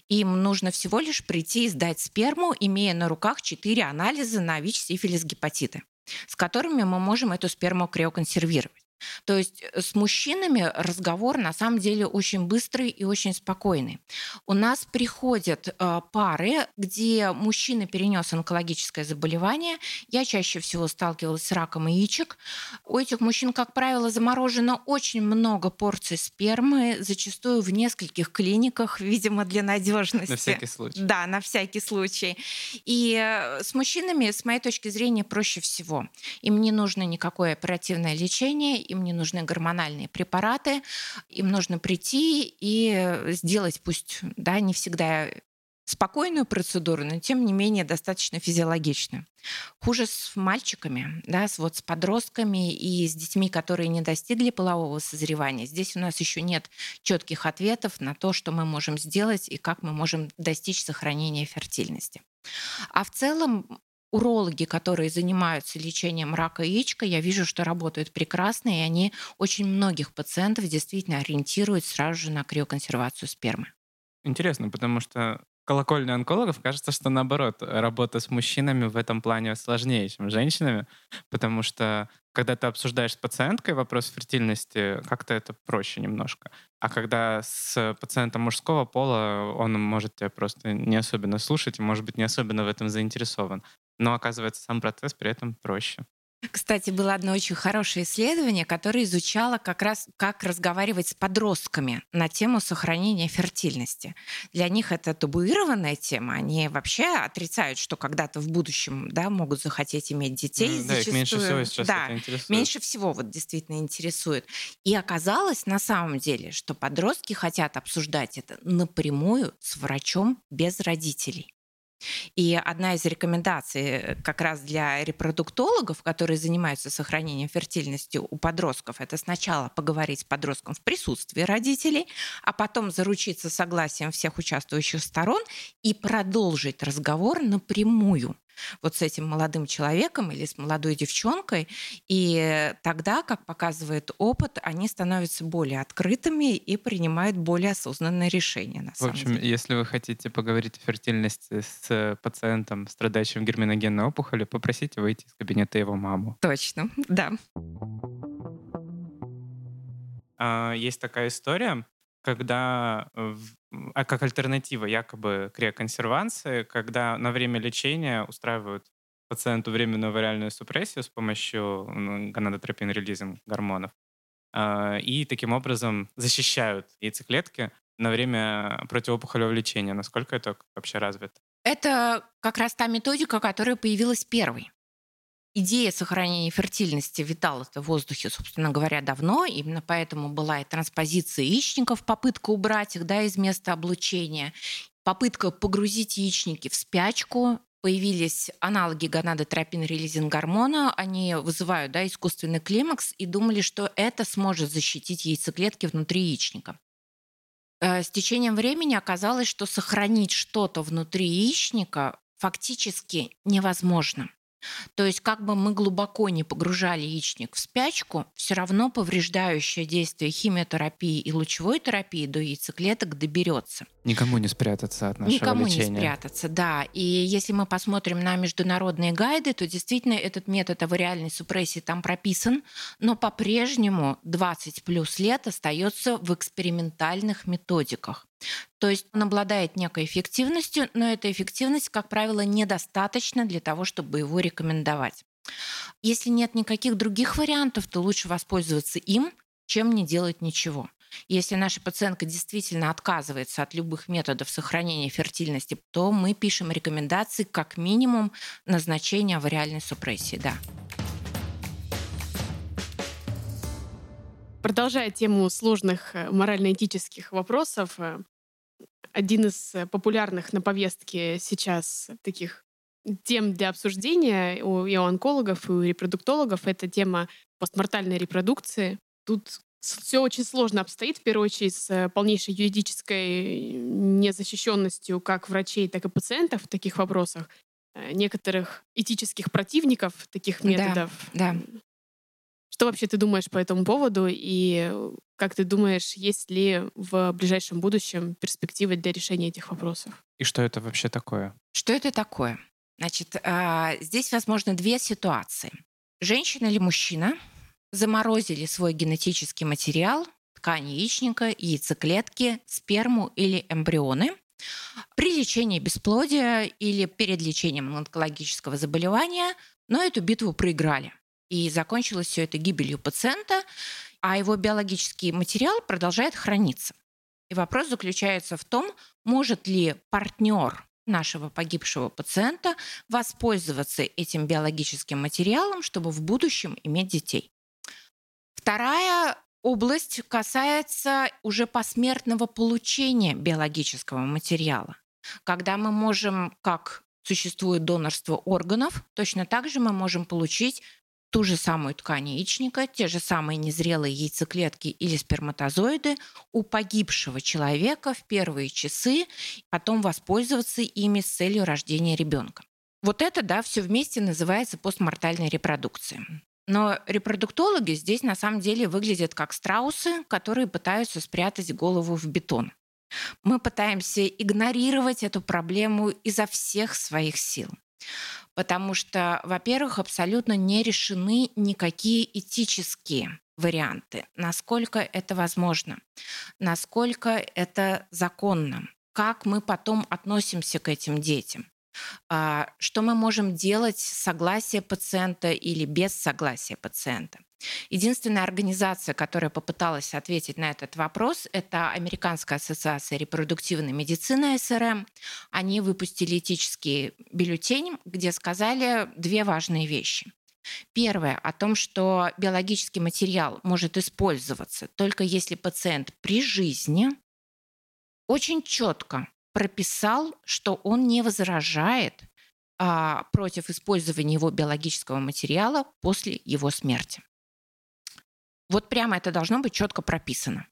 Им нужно всего лишь прийти и сдать сперму, имея на руках четыре анализа на ВИЧ, сифилис, гепатиты, с которыми мы можем эту сперму криоконсервировать. То есть э, с мужчинами разговор на самом деле очень быстрый и очень спокойный. У нас приходят э, пары, где мужчина перенес онкологическое заболевание. Я чаще всего сталкивалась с раком яичек. У этих мужчин, как правило, заморожено очень много порций спермы, зачастую в нескольких клиниках, видимо, для надежности. На всякий случай. Да, на всякий случай. И э, с мужчинами, с моей точки зрения, проще всего. Им не нужно никакое оперативное лечение, им не нужны гормональные препараты, им нужно прийти и сделать, пусть да, не всегда спокойную процедуру, но тем не менее достаточно физиологичную. Хуже с мальчиками, да, с, вот, с подростками и с детьми, которые не достигли полового созревания. Здесь у нас еще нет четких ответов на то, что мы можем сделать и как мы можем достичь сохранения фертильности. А в целом урологи, которые занимаются лечением рака яичка, я вижу, что работают прекрасно, и они очень многих пациентов действительно ориентируют сразу же на криоконсервацию спермы. Интересно, потому что колокольня онкологов кажется, что наоборот, работа с мужчинами в этом плане сложнее, чем с женщинами, потому что когда ты обсуждаешь с пациенткой вопрос фертильности, как-то это проще немножко. А когда с пациентом мужского пола, он может тебя просто не особенно слушать и, может быть, не особенно в этом заинтересован. Но, оказывается, сам процесс при этом проще. Кстати, было одно очень хорошее исследование, которое изучало как раз, как разговаривать с подростками на тему сохранения фертильности. Для них это табуированная тема. Они вообще отрицают, что когда-то в будущем да, могут захотеть иметь детей. М, Да, их меньше всего сейчас да, это интересует. меньше всего вот действительно интересует. И оказалось на самом деле, что подростки хотят обсуждать это напрямую с врачом без родителей. И одна из рекомендаций э, как раз для репродуктологов, которые занимаются сохранением фертильности у подростков, это сначала поговорить с подростком в присутствии родителей, а потом заручиться согласием всех участвующих сторон и продолжить разговор напрямую вот с этим молодым человеком или с молодой девчонкой. И тогда, как показывает опыт, они становятся более открытыми и принимают более осознанные решения. На В общем, деле. если вы хотите поговорить о фертильности с пациентом, страдающим герминогенной опухолью, попросите выйти из кабинета его маму. Точно, да. А, Есть такая история, когда в- а как альтернатива якобы криоконсервации, когда на время лечения устраивают пациенту временную вариальную супрессию с помощью гонадотропин-релизинг гормонов, а, и таким образом защищают яйцеклетки на время противоопухолевого лечения. Насколько это вообще развито? Это как раз та методика, которая появилась первой. Идея сохранения фертильности витала в воздухе, собственно говоря, давно. Именно поэтому была и транспозиция яичников, попытка убрать их да, из места облучения, попытка погрузить яичники в спячку. Появились аналоги гонадотропин-релизинг гормона. Они вызывают да, искусственный климакс и думали, что это сможет защитить яйцеклетки внутри яичника. Э, С течением времени оказалось, что сохранить что-то внутри яичника фактически невозможно. То есть как бы мы глубоко не погружали яичник в спячку, все равно повреждающее действие химиотерапии и лучевой терапии до яйцеклеток доберется. Никому не спрятаться от нашего Никому лечения. не спрятаться, да. И если мы посмотрим на международные гайды, то действительно этот метод авариальной супрессии там прописан, но по-прежнему 20 плюс лет остается в экспериментальных методиках. То есть он обладает некой эффективностью, но эта эффективность, как правило, недостаточна для того, чтобы его рекомендовать. Если нет никаких других вариантов, то лучше воспользоваться им, чем не делать ничего. Если наша пациентка действительно отказывается от любых методов сохранения фертильности, то мы пишем рекомендации как минимум назначения авариальной супрессии. Да. Продолжая тему сложных э, морально-этических вопросов, э, один из э, популярных на повестке сейчас таких тем для обсуждения у, и у онкологов, и у репродуктологов — это тема постмортальной репродукции. Тут все очень сложно обстоит, в первую очередь, с полнейшей юридической незащищенностью как врачей, так и пациентов в таких вопросах, некоторых этических противников таких Да, методов. да. Что вообще ты думаешь по этому поводу и как ты думаешь, есть ли в ближайшем будущем перспективы для решения этих вопросов? И что это вообще такое? Что это такое? Значит, а, здесь возможно две ситуации. Женщина или мужчина заморозили свой генетический материал, ткань яичника, яйцеклетки, сперму или эмбрионы при лечении бесплодия или перед лечением онкологического заболевания, но эту битву проиграли. И закончилось все это гибелью пациента, а его биологический материал продолжает храниться. И вопрос заключается в том, может ли партнер нашего погибшего пациента воспользоваться этим биологическим материалом, чтобы в будущем иметь детей. Вторая область касается уже посмертного получения биологического материала, когда мы можем, как существует донорство органов, точно так же мы можем получить ту же самую ткань яичника, те же самые незрелые яйцеклетки или сперматозоиды у погибшего человека в первые часы, потом воспользоваться ими с целью рождения ребенка. Вот это, да, все вместе называется постмортальной репродукцией. Но репродуктологи здесь на самом деле выглядят как страусы, которые пытаются спрятать голову в бетон. Мы пытаемся игнорировать эту проблему изо всех своих сил. Потому что, во-первых, абсолютно не решены никакие этические варианты. Насколько это возможно? Насколько это законно? Как мы потом относимся к этим детям? А, Что мы можем делать с согласия пациента или без согласия пациента? Единственная организация, которая попыталась ответить на этот вопрос, это Американская ассоциация репродуктивной медицины СРМ. Они выпустили этический бюллетень, где сказали две важные вещи. Первое о том, что биологический материал может использоваться только если пациент при жизни очень четко прописал, что он не возражает а, против использования его биологического материала после его смерти. Вот прямо это должно быть четко прописано.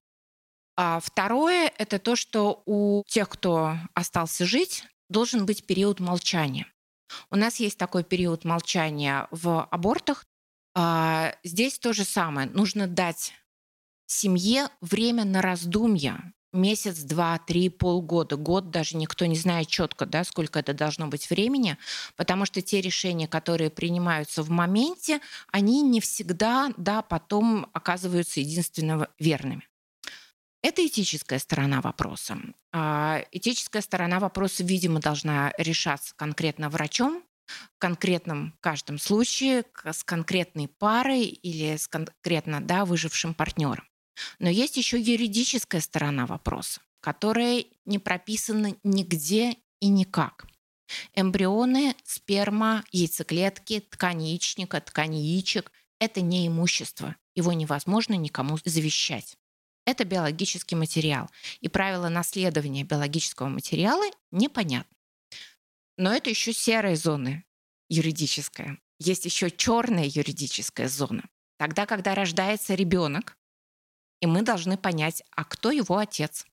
А второе – это то, что у тех, кто остался жить, должен быть период молчания. У нас есть такой период молчания в абортах. А, здесь то же самое. Нужно дать семье время на раздумья. Месяц, два, три, полгода, год, даже никто не знает четко, да, сколько это должно быть времени, потому что те решения, которые принимаются в моменте, они не всегда, да, потом оказываются единственно верными. Это этическая сторона вопроса. А, этическая сторона вопроса, видимо, должна решаться конкретно врачом, в конкретном каждом случае, с конкретной парой или с конкретно да, выжившим партнером. Но есть еще юридическая сторона вопроса, которая не прописана нигде и никак. Эмбрионы, сперма, яйцеклетки, ткани яичника, ткани яичек – это не имущество. Его невозможно никому завещать. Это биологический материал, и правила наследования биологического материала непонятны. Но это еще серая зона юридическая. Есть еще черная юридическая зона. Тогда, когда рождается ребенок, и мы должны понять, а кто его отец.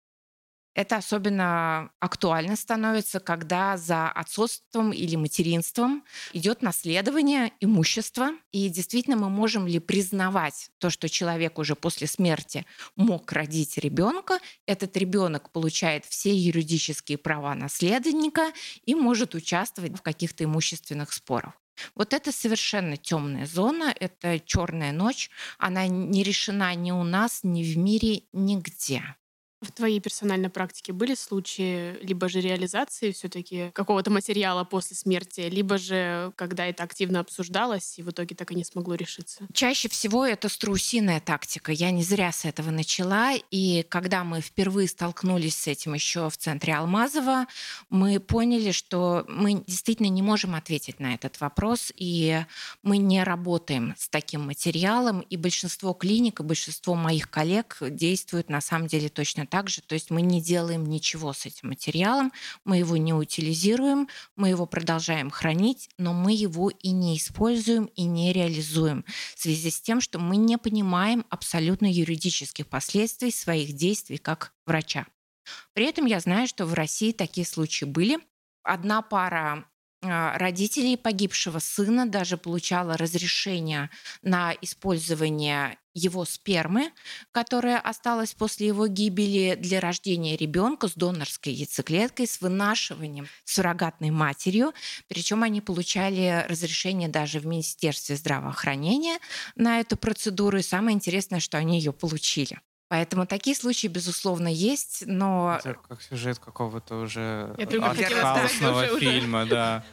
Это особенно актуально становится, когда за отцовством или материнством идет наследование имущества. И действительно, мы можем ли признавать то, что человек уже после смерти мог родить ребенка, этот ребенок получает все юридические права наследника и может участвовать в каких-то имущественных спорах. Вот это совершенно темная зона, это черная ночь. Она не решена ни у нас, ни в мире, нигде. В твоей персональной практике были случаи либо же реализации все-таки какого-то материала после смерти, либо же когда это активно обсуждалось и в итоге так и не смогло решиться? Чаще всего это страусиная тактика. Я не зря с этого начала. И когда мы впервые столкнулись с этим еще в центре Алмазова, мы поняли, что мы действительно не можем ответить на этот вопрос, и мы не работаем с таким материалом. И большинство клиник, и большинство моих коллег действуют на самом деле точно также, то есть мы не делаем ничего с этим материалом, мы его не утилизируем, мы его продолжаем хранить, но мы его и не используем, и не реализуем в связи с тем, что мы не понимаем абсолютно юридических последствий своих действий как врача. При этом я знаю, что в России такие случаи были. Одна пара а, родителей погибшего сына даже получала разрешение на использование его спермы, которая осталась после его гибели для рождения ребенка с донорской яйцеклеткой, с вынашиванием суррогатной матерью. Причем они получали разрешение даже в Министерстве здравоохранения на эту процедуру. И самое интересное, что они ее получили. Поэтому такие случаи, безусловно, есть, но... Это как сюжет какого-то уже Я фильма, да.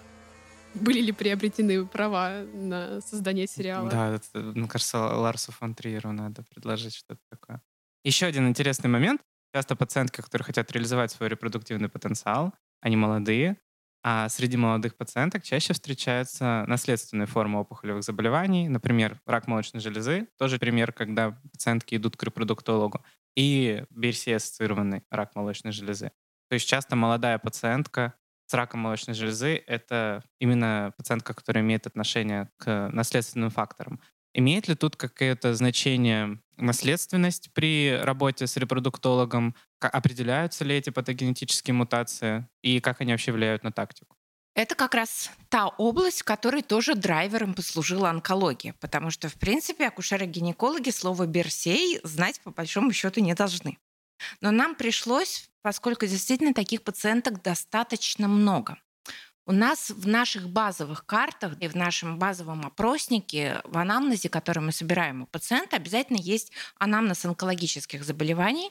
Были ли приобретены права на создание сериала? Да, это, мне кажется, Ларсу фон Триеру надо предложить что-то такое. Еще один интересный момент. Часто пациентки, которые хотят реализовать свой репродуктивный потенциал, они молодые, а среди молодых пациенток чаще встречаются наследственные формы опухолевых заболеваний, например, рак молочной железы, тоже пример, когда пациентки идут к репродуктологу, и BRCA-ассоциированный рак молочной железы. То есть часто молодая пациентка с раком молочной железы — это именно пациентка, которая имеет отношение к наследственным факторам. Имеет ли тут какое-то значение наследственность при работе с репродуктологом? Определяются ли эти патогенетические мутации? И как они вообще влияют на тактику? Это как раз та область, в которой тоже драйвером послужила онкология, потому что, в принципе, акушеры-гинекологи слово «берсей» знать по большому счету не должны. Но нам пришлось, поскольку действительно таких пациенток достаточно много. У нас в наших базовых картах и в нашем базовом опроснике, в анамнезе, который мы собираем у пациента, обязательно есть анамнез онкологических заболеваний.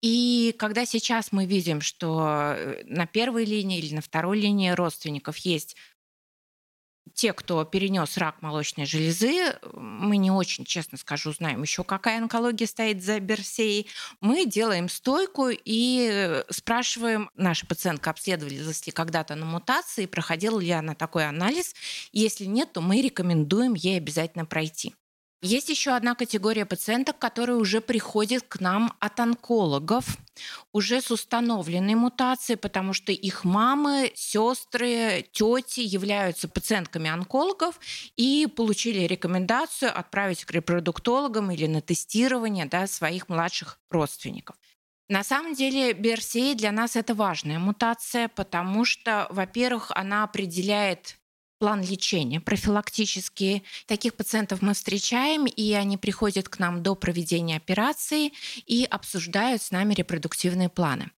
И когда сейчас мы видим, что э, на первой линии или на второй линии родственников есть те, кто перенес рак молочной железы, мы не очень, честно скажу, знаем еще, какая онкология стоит за Берсеей. Мы делаем стойку и спрашиваем, наша пациентка обследовалась ли когда-то на мутации, проходила ли она такой анализ. Если нет, то мы рекомендуем ей обязательно пройти. Есть еще одна категория пациенток, которые уже приходят к нам от онкологов, уже с установленной мутацией, потому что их мамы, сестры, тети являются пациентками онкологов и получили рекомендацию отправить к репродуктологам или на тестирование да, своих младших родственников. На самом деле BRCA для нас это важная мутация, потому что, во-первых, она определяет план лечения профилактический. Таких пациентов мы встречаем, и они приходят к нам до проведения операции и обсуждают с нами репродуктивные планы.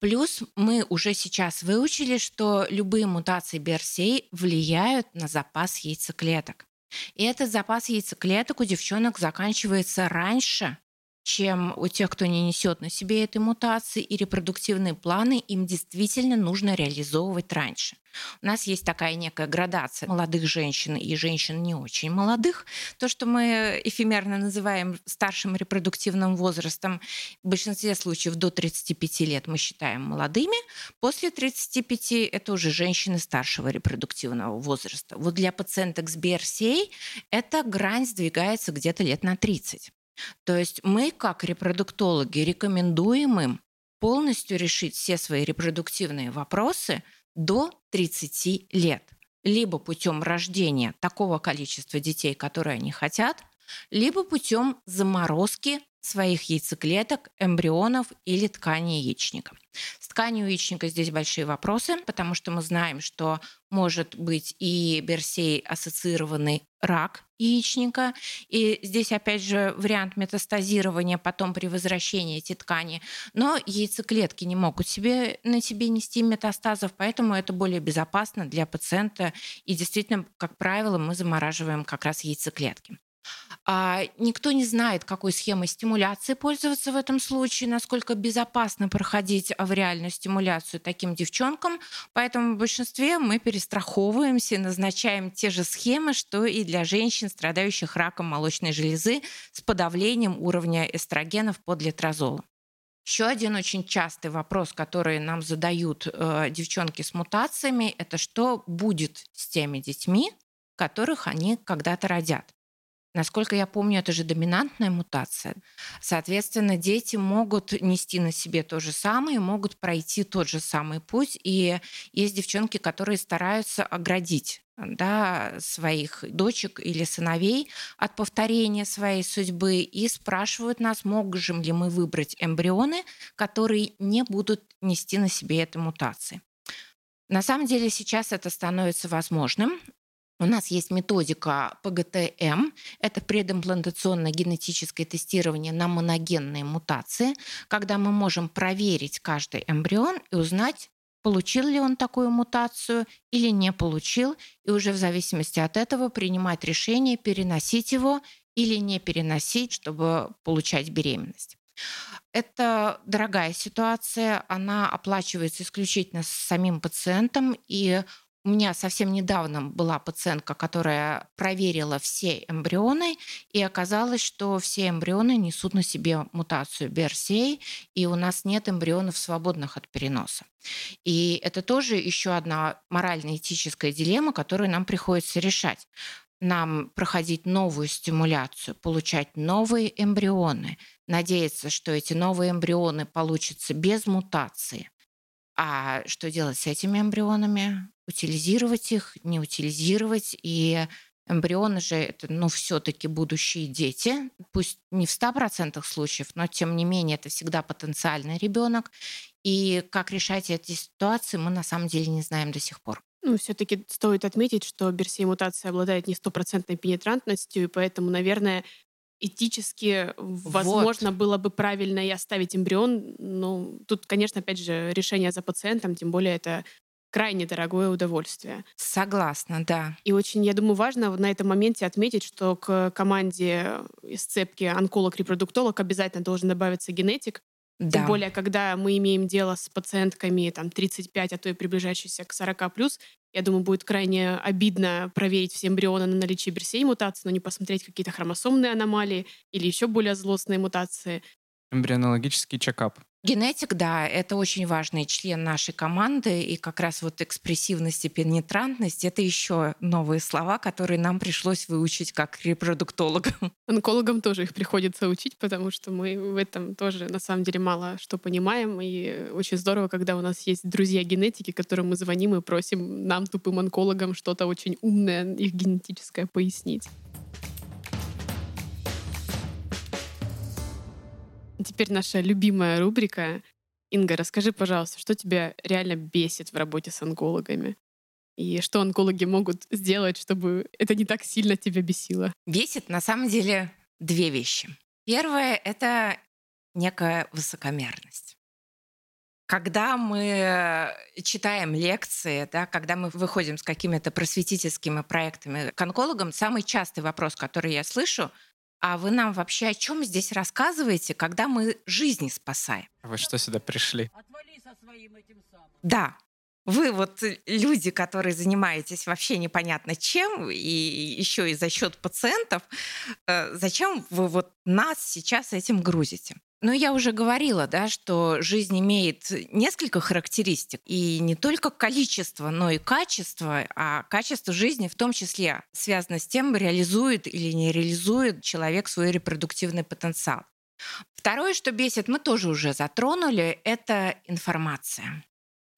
Плюс мы уже сейчас выучили, что любые мутации BRCA влияют на запас яйцеклеток. И этот запас яйцеклеток у девчонок заканчивается раньше, чем у тех, кто не несет на себе этой мутации, и репродуктивные планы им действительно нужно реализовывать раньше. У нас есть такая некая градация молодых женщин и женщин не очень молодых. То, что мы эфемерно называем старшим репродуктивным возрастом, в большинстве случаев до 35 лет мы считаем молодыми. После 35 это уже женщины старшего репродуктивного возраста. Вот для пациенток с BRCA эта грань сдвигается где-то лет на 30. То есть мы, как репродуктологи, рекомендуем им полностью решить все свои репродуктивные вопросы до 30 лет. Либо путем рождения такого количества детей, которые они хотят, либо путем заморозки своих яйцеклеток, эмбрионов или ткани яичника. С тканью яичника здесь большие вопросы, потому что мы знаем, что может быть и берсей ассоциированный рак яичника. И здесь, опять же, вариант метастазирования потом при возвращении эти ткани. Но яйцеклетки не могут себе, на себе нести метастазов, поэтому это более безопасно для пациента. И действительно, как правило, мы замораживаем как раз яйцеклетки. А, никто не знает, какой схемой стимуляции пользоваться в этом случае, насколько безопасно проходить авриальную стимуляцию таким девчонкам. Поэтому в большинстве мы перестраховываемся и назначаем те же схемы, что и для женщин, страдающих раком молочной железы с подавлением уровня эстрогенов под летрозолом. Еще один очень частый вопрос, который нам задают э, девчонки с мутациями, это что будет с теми детьми, которых они когда-то родят. Насколько я помню, это же доминантная мутация. Соответственно, дети могут нести на себе то же самое, могут пройти тот же самый путь. И есть девчонки, которые стараются оградить да, своих дочек или сыновей от повторения своей судьбы и спрашивают нас, можем ли мы выбрать эмбрионы, которые не будут нести на себе этой мутации. На самом деле сейчас это становится возможным. У нас есть методика ПГТМ, это предимплантационное генетическое тестирование на моногенные мутации, когда мы можем проверить каждый эмбрион и узнать, получил ли он такую мутацию или не получил, и уже в зависимости от этого принимать решение, переносить его или не переносить, чтобы получать беременность. Это дорогая ситуация, она оплачивается исключительно самим пациентом, и у меня совсем недавно была пациентка, которая проверила все эмбрионы, и оказалось, что все эмбрионы несут на себе мутацию BRCA, и у нас нет эмбрионов, свободных от переноса. И это тоже еще одна морально-этическая дилемма, которую нам приходится решать нам проходить новую стимуляцию, получать новые эмбрионы, надеяться, что эти новые эмбрионы получатся без мутации. А что делать с этими эмбрионами? Утилизировать их, не утилизировать. И эмбрионы же это, ну, все-таки будущие дети, пусть не в 100% случаев, но тем не менее это всегда потенциальный ребенок. И как решать эти ситуации, мы на самом деле не знаем до сих пор. Ну, все-таки стоит отметить, что берсей мутация обладает не стопроцентной пенетрантностью, и поэтому, наверное, этически, возможно, вот. было бы правильно и оставить эмбрион. Но тут, конечно, опять же, решение за пациентом, тем более это крайне дорогое удовольствие. Согласна, да. И очень, я думаю, важно на этом моменте отметить, что к команде из цепки онколог-репродуктолог обязательно должен добавиться генетик. Да. Тем более, когда мы имеем дело с пациентками там, 35, а то и приближающиеся к 40 плюс, я думаю, будет крайне обидно проверить все эмбрионы на наличие берсей мутаций, но не посмотреть какие-то хромосомные аномалии или еще более злостные мутации. Эмбрионологический чекап. Генетик, да, это очень важный член нашей команды, и как раз вот экспрессивность и пенетрантность — это еще новые слова, которые нам пришлось выучить как репродуктологам. Онкологам тоже их приходится учить, потому что мы в этом тоже на самом деле мало что понимаем, и очень здорово, когда у нас есть друзья-генетики, которым мы звоним и просим нам, тупым онкологам, что-то очень умное, их генетическое пояснить. Теперь наша любимая рубрика. Инга, расскажи, пожалуйста, что тебя реально бесит в работе с онкологами? И что онкологи могут сделать, чтобы это не так сильно тебя бесило? Бесит на самом деле две вещи. Первое — это некая высокомерность. Когда мы читаем лекции, да, когда мы выходим с какими-то просветительскими проектами к онкологам, самый частый вопрос, который я слышу, а вы нам вообще о чем здесь рассказываете, когда мы жизни спасаем? Вы что сюда пришли? Да, вы вот люди, которые занимаетесь вообще непонятно чем, и еще и за счет пациентов, э, зачем вы вот нас сейчас этим грузите? Ну, я уже говорила, да, что жизнь имеет несколько характеристик, и не только количество, но и качество, а качество жизни в том числе связано с тем, реализует или не реализует человек свой репродуктивный потенциал. Второе, что бесит, мы тоже уже затронули, это информация.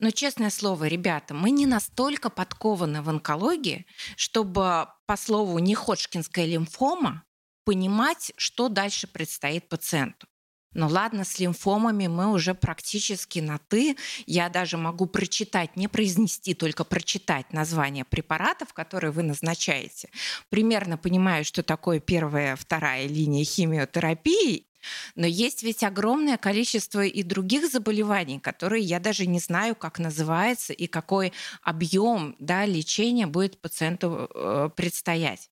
Но честное слово, ребята, мы не настолько подкованы в онкологии, чтобы по слову неходжкинская лимфома понимать, что дальше предстоит пациенту. Ну ладно, с лимфомами мы уже практически на «ты». Я даже могу прочитать, не произнести, только прочитать название препаратов, которые вы назначаете. Примерно понимаю, что такое первая, вторая линия химиотерапии. Но есть ведь огромное количество и других заболеваний, которые я даже не знаю, как называется и какой объем да, лечения будет пациенту э, предстоять.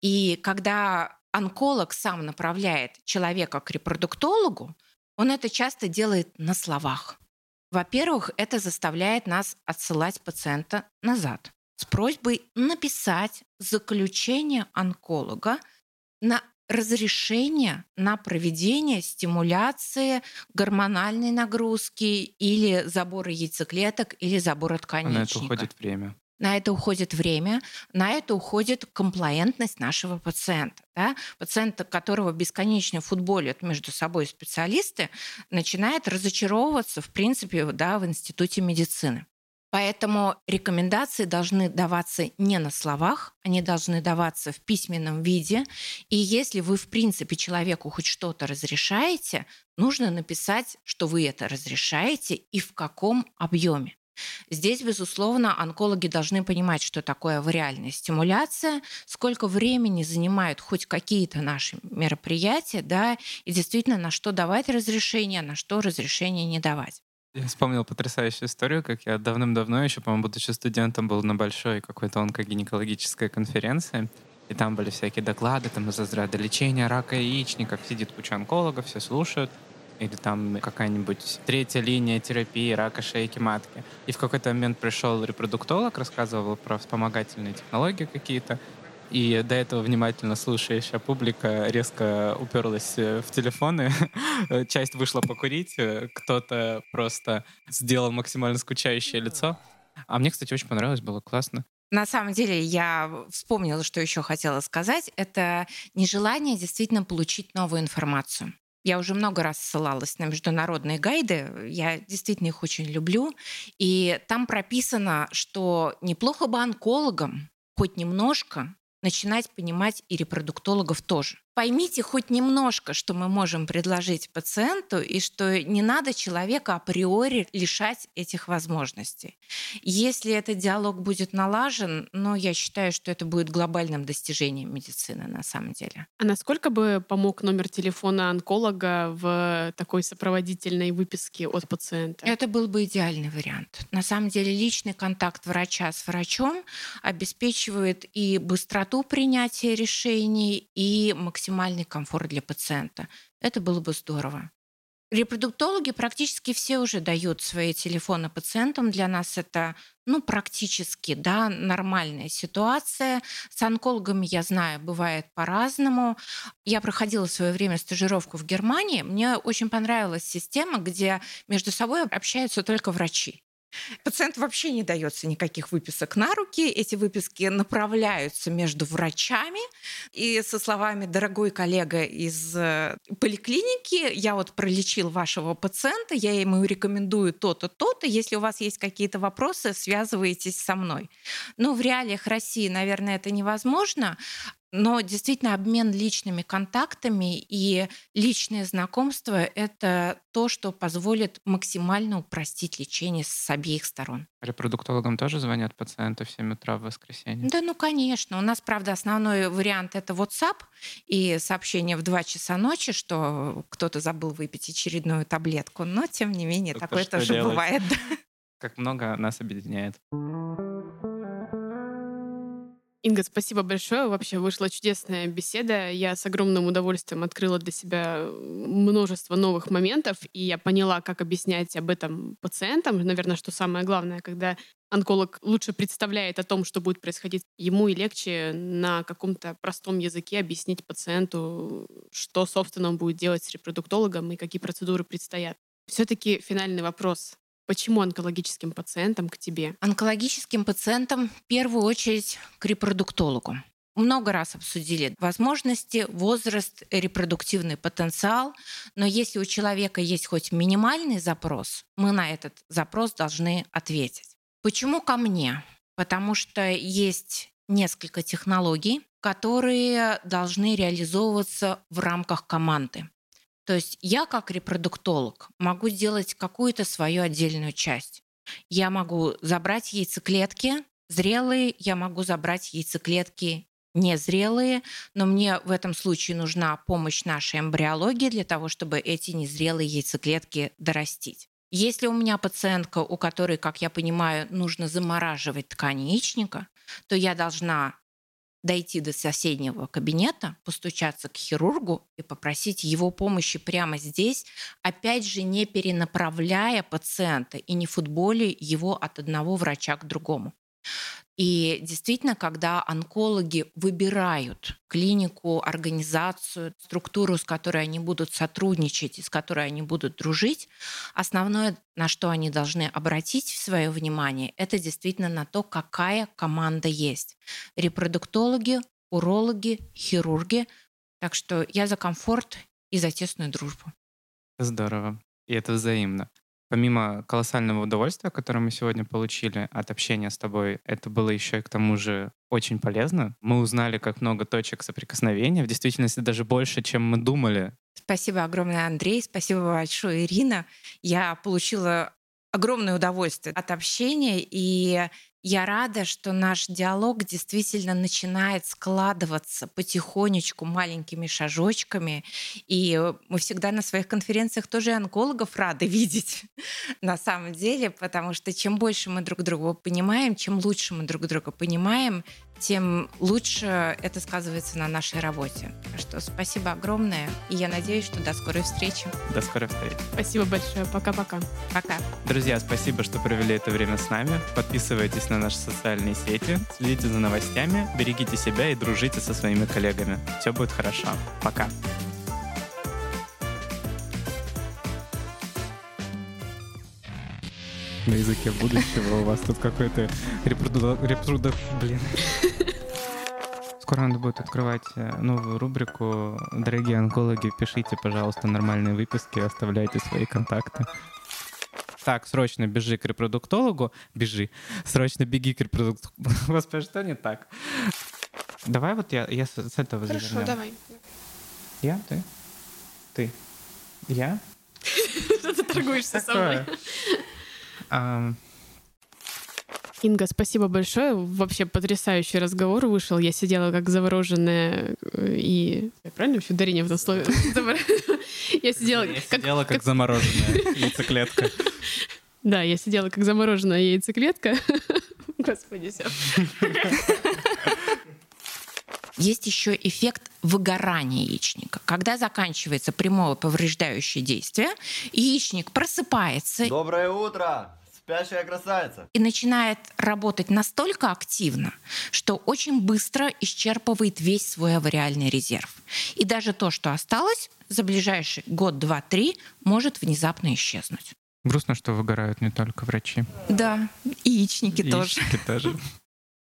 И когда онколог сам направляет человека к репродуктологу, он это часто делает на словах. Во-первых, это заставляет нас отсылать пациента назад с просьбой написать заключение онколога на разрешение на проведение стимуляции гормональной нагрузки или забора яйцеклеток или забора тканичника. На это уходит время на это уходит время, на это уходит комплаентность нашего пациента. Да? Пациент, которого бесконечно футболят между собой специалисты, начинает разочаровываться, в принципе, да, в институте медицины. Поэтому рекомендации должны даваться не на словах, они должны даваться в письменном виде. И если вы, в принципе, человеку хоть что-то разрешаете, нужно написать, что вы это разрешаете и в каком объеме. Здесь, безусловно, онкологи должны понимать, что такое вариальная стимуляция, сколько времени занимают хоть какие-то наши мероприятия, да, и действительно, на что давать разрешение, на что разрешение не давать. Я вспомнил потрясающую историю, как я давным-давно, еще, по-моему, будучи студентом, был на большой какой-то онкогинекологической конференции, и там были всякие доклады там из разряда лечения рака яичников, сидит куча онкологов, все слушают или там какая-нибудь третья линия терапии рака шейки матки. И в какой-то момент пришел репродуктолог, рассказывал про вспомогательные технологии какие-то, и до этого внимательно слушающая публика резко уперлась э, в телефоны. Часть вышла покурить, э, кто-то просто сделал максимально скучающее лицо. А мне, кстати, очень понравилось, было классно. На самом деле я вспомнила, что еще хотела сказать. Это нежелание действительно получить новую информацию. Я уже много раз ссылалась на международные гайды, я действительно их очень люблю. И там прописано, что неплохо бы онкологам хоть немножко начинать понимать и репродуктологов тоже. Поймите хоть немножко, что мы можем предложить пациенту, и что не надо человека априори лишать этих возможностей. Если этот диалог будет налажен, ну, я считаю, что это будет глобальным достижением медицины на самом деле. А насколько бы помог номер телефона онколога в такой сопроводительной выписке от пациента? Это был бы идеальный вариант. На самом деле личный контакт врача с врачом обеспечивает и быстроту принятия решений, и максимальную максимальный комфорт для пациента. Это было бы здорово. Репродуктологи практически все уже дают свои телефоны пациентам. Для нас это ну, практически да, нормальная ситуация. С онкологами, я знаю, бывает по-разному. Я проходила в свое время стажировку в Германии. Мне очень понравилась система, где между собой общаются только врачи. Пациент вообще не дается никаких выписок на руки. Эти выписки направляются между врачами. И со словами «дорогой коллега из э, поликлиники, я вот пролечил вашего пациента, я ему рекомендую то-то, то-то. Если у вас есть какие-то вопросы, связывайтесь со мной». Но в реалиях России, наверное, это невозможно. Но действительно обмен личными контактами и личные знакомства — это то, что позволит максимально упростить лечение с обеих сторон. Репродуктологам тоже звонят пациенты в 7 утра в воскресенье? Да, ну, конечно. У нас, правда, основной вариант — это WhatsApp и сообщение в 2 часа ночи, что кто-то забыл выпить очередную таблетку. Но, тем не менее, Это такое тоже делать? бывает. Как много нас объединяет. Инга, спасибо большое. Вообще вышла чудесная беседа. Я с огромным удовольствием открыла для себя множество новых моментов, и я поняла, как объяснять об этом пациентам. Наверное, что самое главное, когда онколог лучше представляет о том, что будет происходить, ему и легче на каком-то простом языке объяснить пациенту, что, собственно, он будет делать с репродуктологом и какие процедуры предстоят. Все-таки финальный вопрос. Почему онкологическим пациентам к тебе? Онкологическим пациентам в первую очередь к репродуктологу. Много раз обсудили возможности, возраст, репродуктивный потенциал, но если у человека есть хоть минимальный запрос, мы на этот запрос должны ответить. Почему ко мне? Потому что есть несколько технологий, которые должны реализовываться в рамках команды. То есть я как репродуктолог могу сделать какую-то свою отдельную часть. Я могу забрать яйцеклетки зрелые, я могу забрать яйцеклетки незрелые, но мне в этом случае нужна помощь нашей эмбриологии для того, чтобы эти незрелые яйцеклетки дорастить. Если у меня пациентка, у которой, как я понимаю, нужно замораживать ткань яичника, то я должна дойти до соседнего кабинета, постучаться к хирургу и попросить его помощи прямо здесь, опять же не перенаправляя пациента и не футболе его от одного врача к другому. И действительно, когда онкологи выбирают клинику, организацию, структуру, с которой они будут сотрудничать и с которой они будут дружить, основное, на что они должны обратить свое внимание, это действительно на то, какая команда есть. Репродуктологи, урологи, хирурги. Так что я за комфорт и за тесную дружбу. Здорово. И это взаимно. Помимо колоссального удовольствия, которое мы сегодня получили от общения с тобой, это было еще и к тому же очень полезно. Мы узнали, как много точек соприкосновения, в действительности даже больше, чем мы думали. Спасибо огромное, Андрей. Спасибо большое, Ирина. Я получила огромное удовольствие от общения, и я рада, что наш диалог действительно начинает складываться потихонечку маленькими шажочками. И мы всегда на своих конференциях тоже онкологов рады видеть на самом деле, потому что чем больше мы друг друга понимаем, чем лучше мы друг друга понимаем, тем лучше это сказывается на нашей работе. Так что спасибо огромное, и я надеюсь, что до скорой встречи. До скорой встречи. Спасибо большое. Пока-пока. Пока. Друзья, спасибо, что провели это время с нами. Подписывайтесь на наши социальные сети, следите за новостями, берегите себя и дружите со своими коллегами. Все будет хорошо. Пока. На языке будущего у вас тут какой-то репроду... репроду... Блин. Скоро надо будет открывать э, новую рубрику. Дорогие онкологи, пишите, пожалуйста, нормальные выписки, оставляйте свои контакты. Так, срочно бежи к репродуктологу. Бежи. Срочно беги к репродуктологу. Господи, что не так? Давай вот я, я с, с этого Хорошо, завернем. давай. Я? Ты? Ты? Я? Что ты торгуешься со мной? Инга, спасибо большое. Вообще потрясающий разговор вышел. Я сидела как завороженная э, и... Я правильно вообще ударение в этом слове? Я сидела Я как... сидела как замороженная яйцеклетка. Да, я сидела как замороженная яйцеклетка. Господи, все. Есть еще эффект выгорания яичника. Когда заканчивается прямое повреждающее действие, яичник просыпается Доброе утро, спящая красавица. и начинает работать настолько активно, что очень быстро исчерпывает весь свой авариальный резерв. И даже то, что осталось, за ближайший год, два, три может внезапно исчезнуть. Грустно, что выгорают не только врачи. Да, и яичники тоже. Яичники тоже.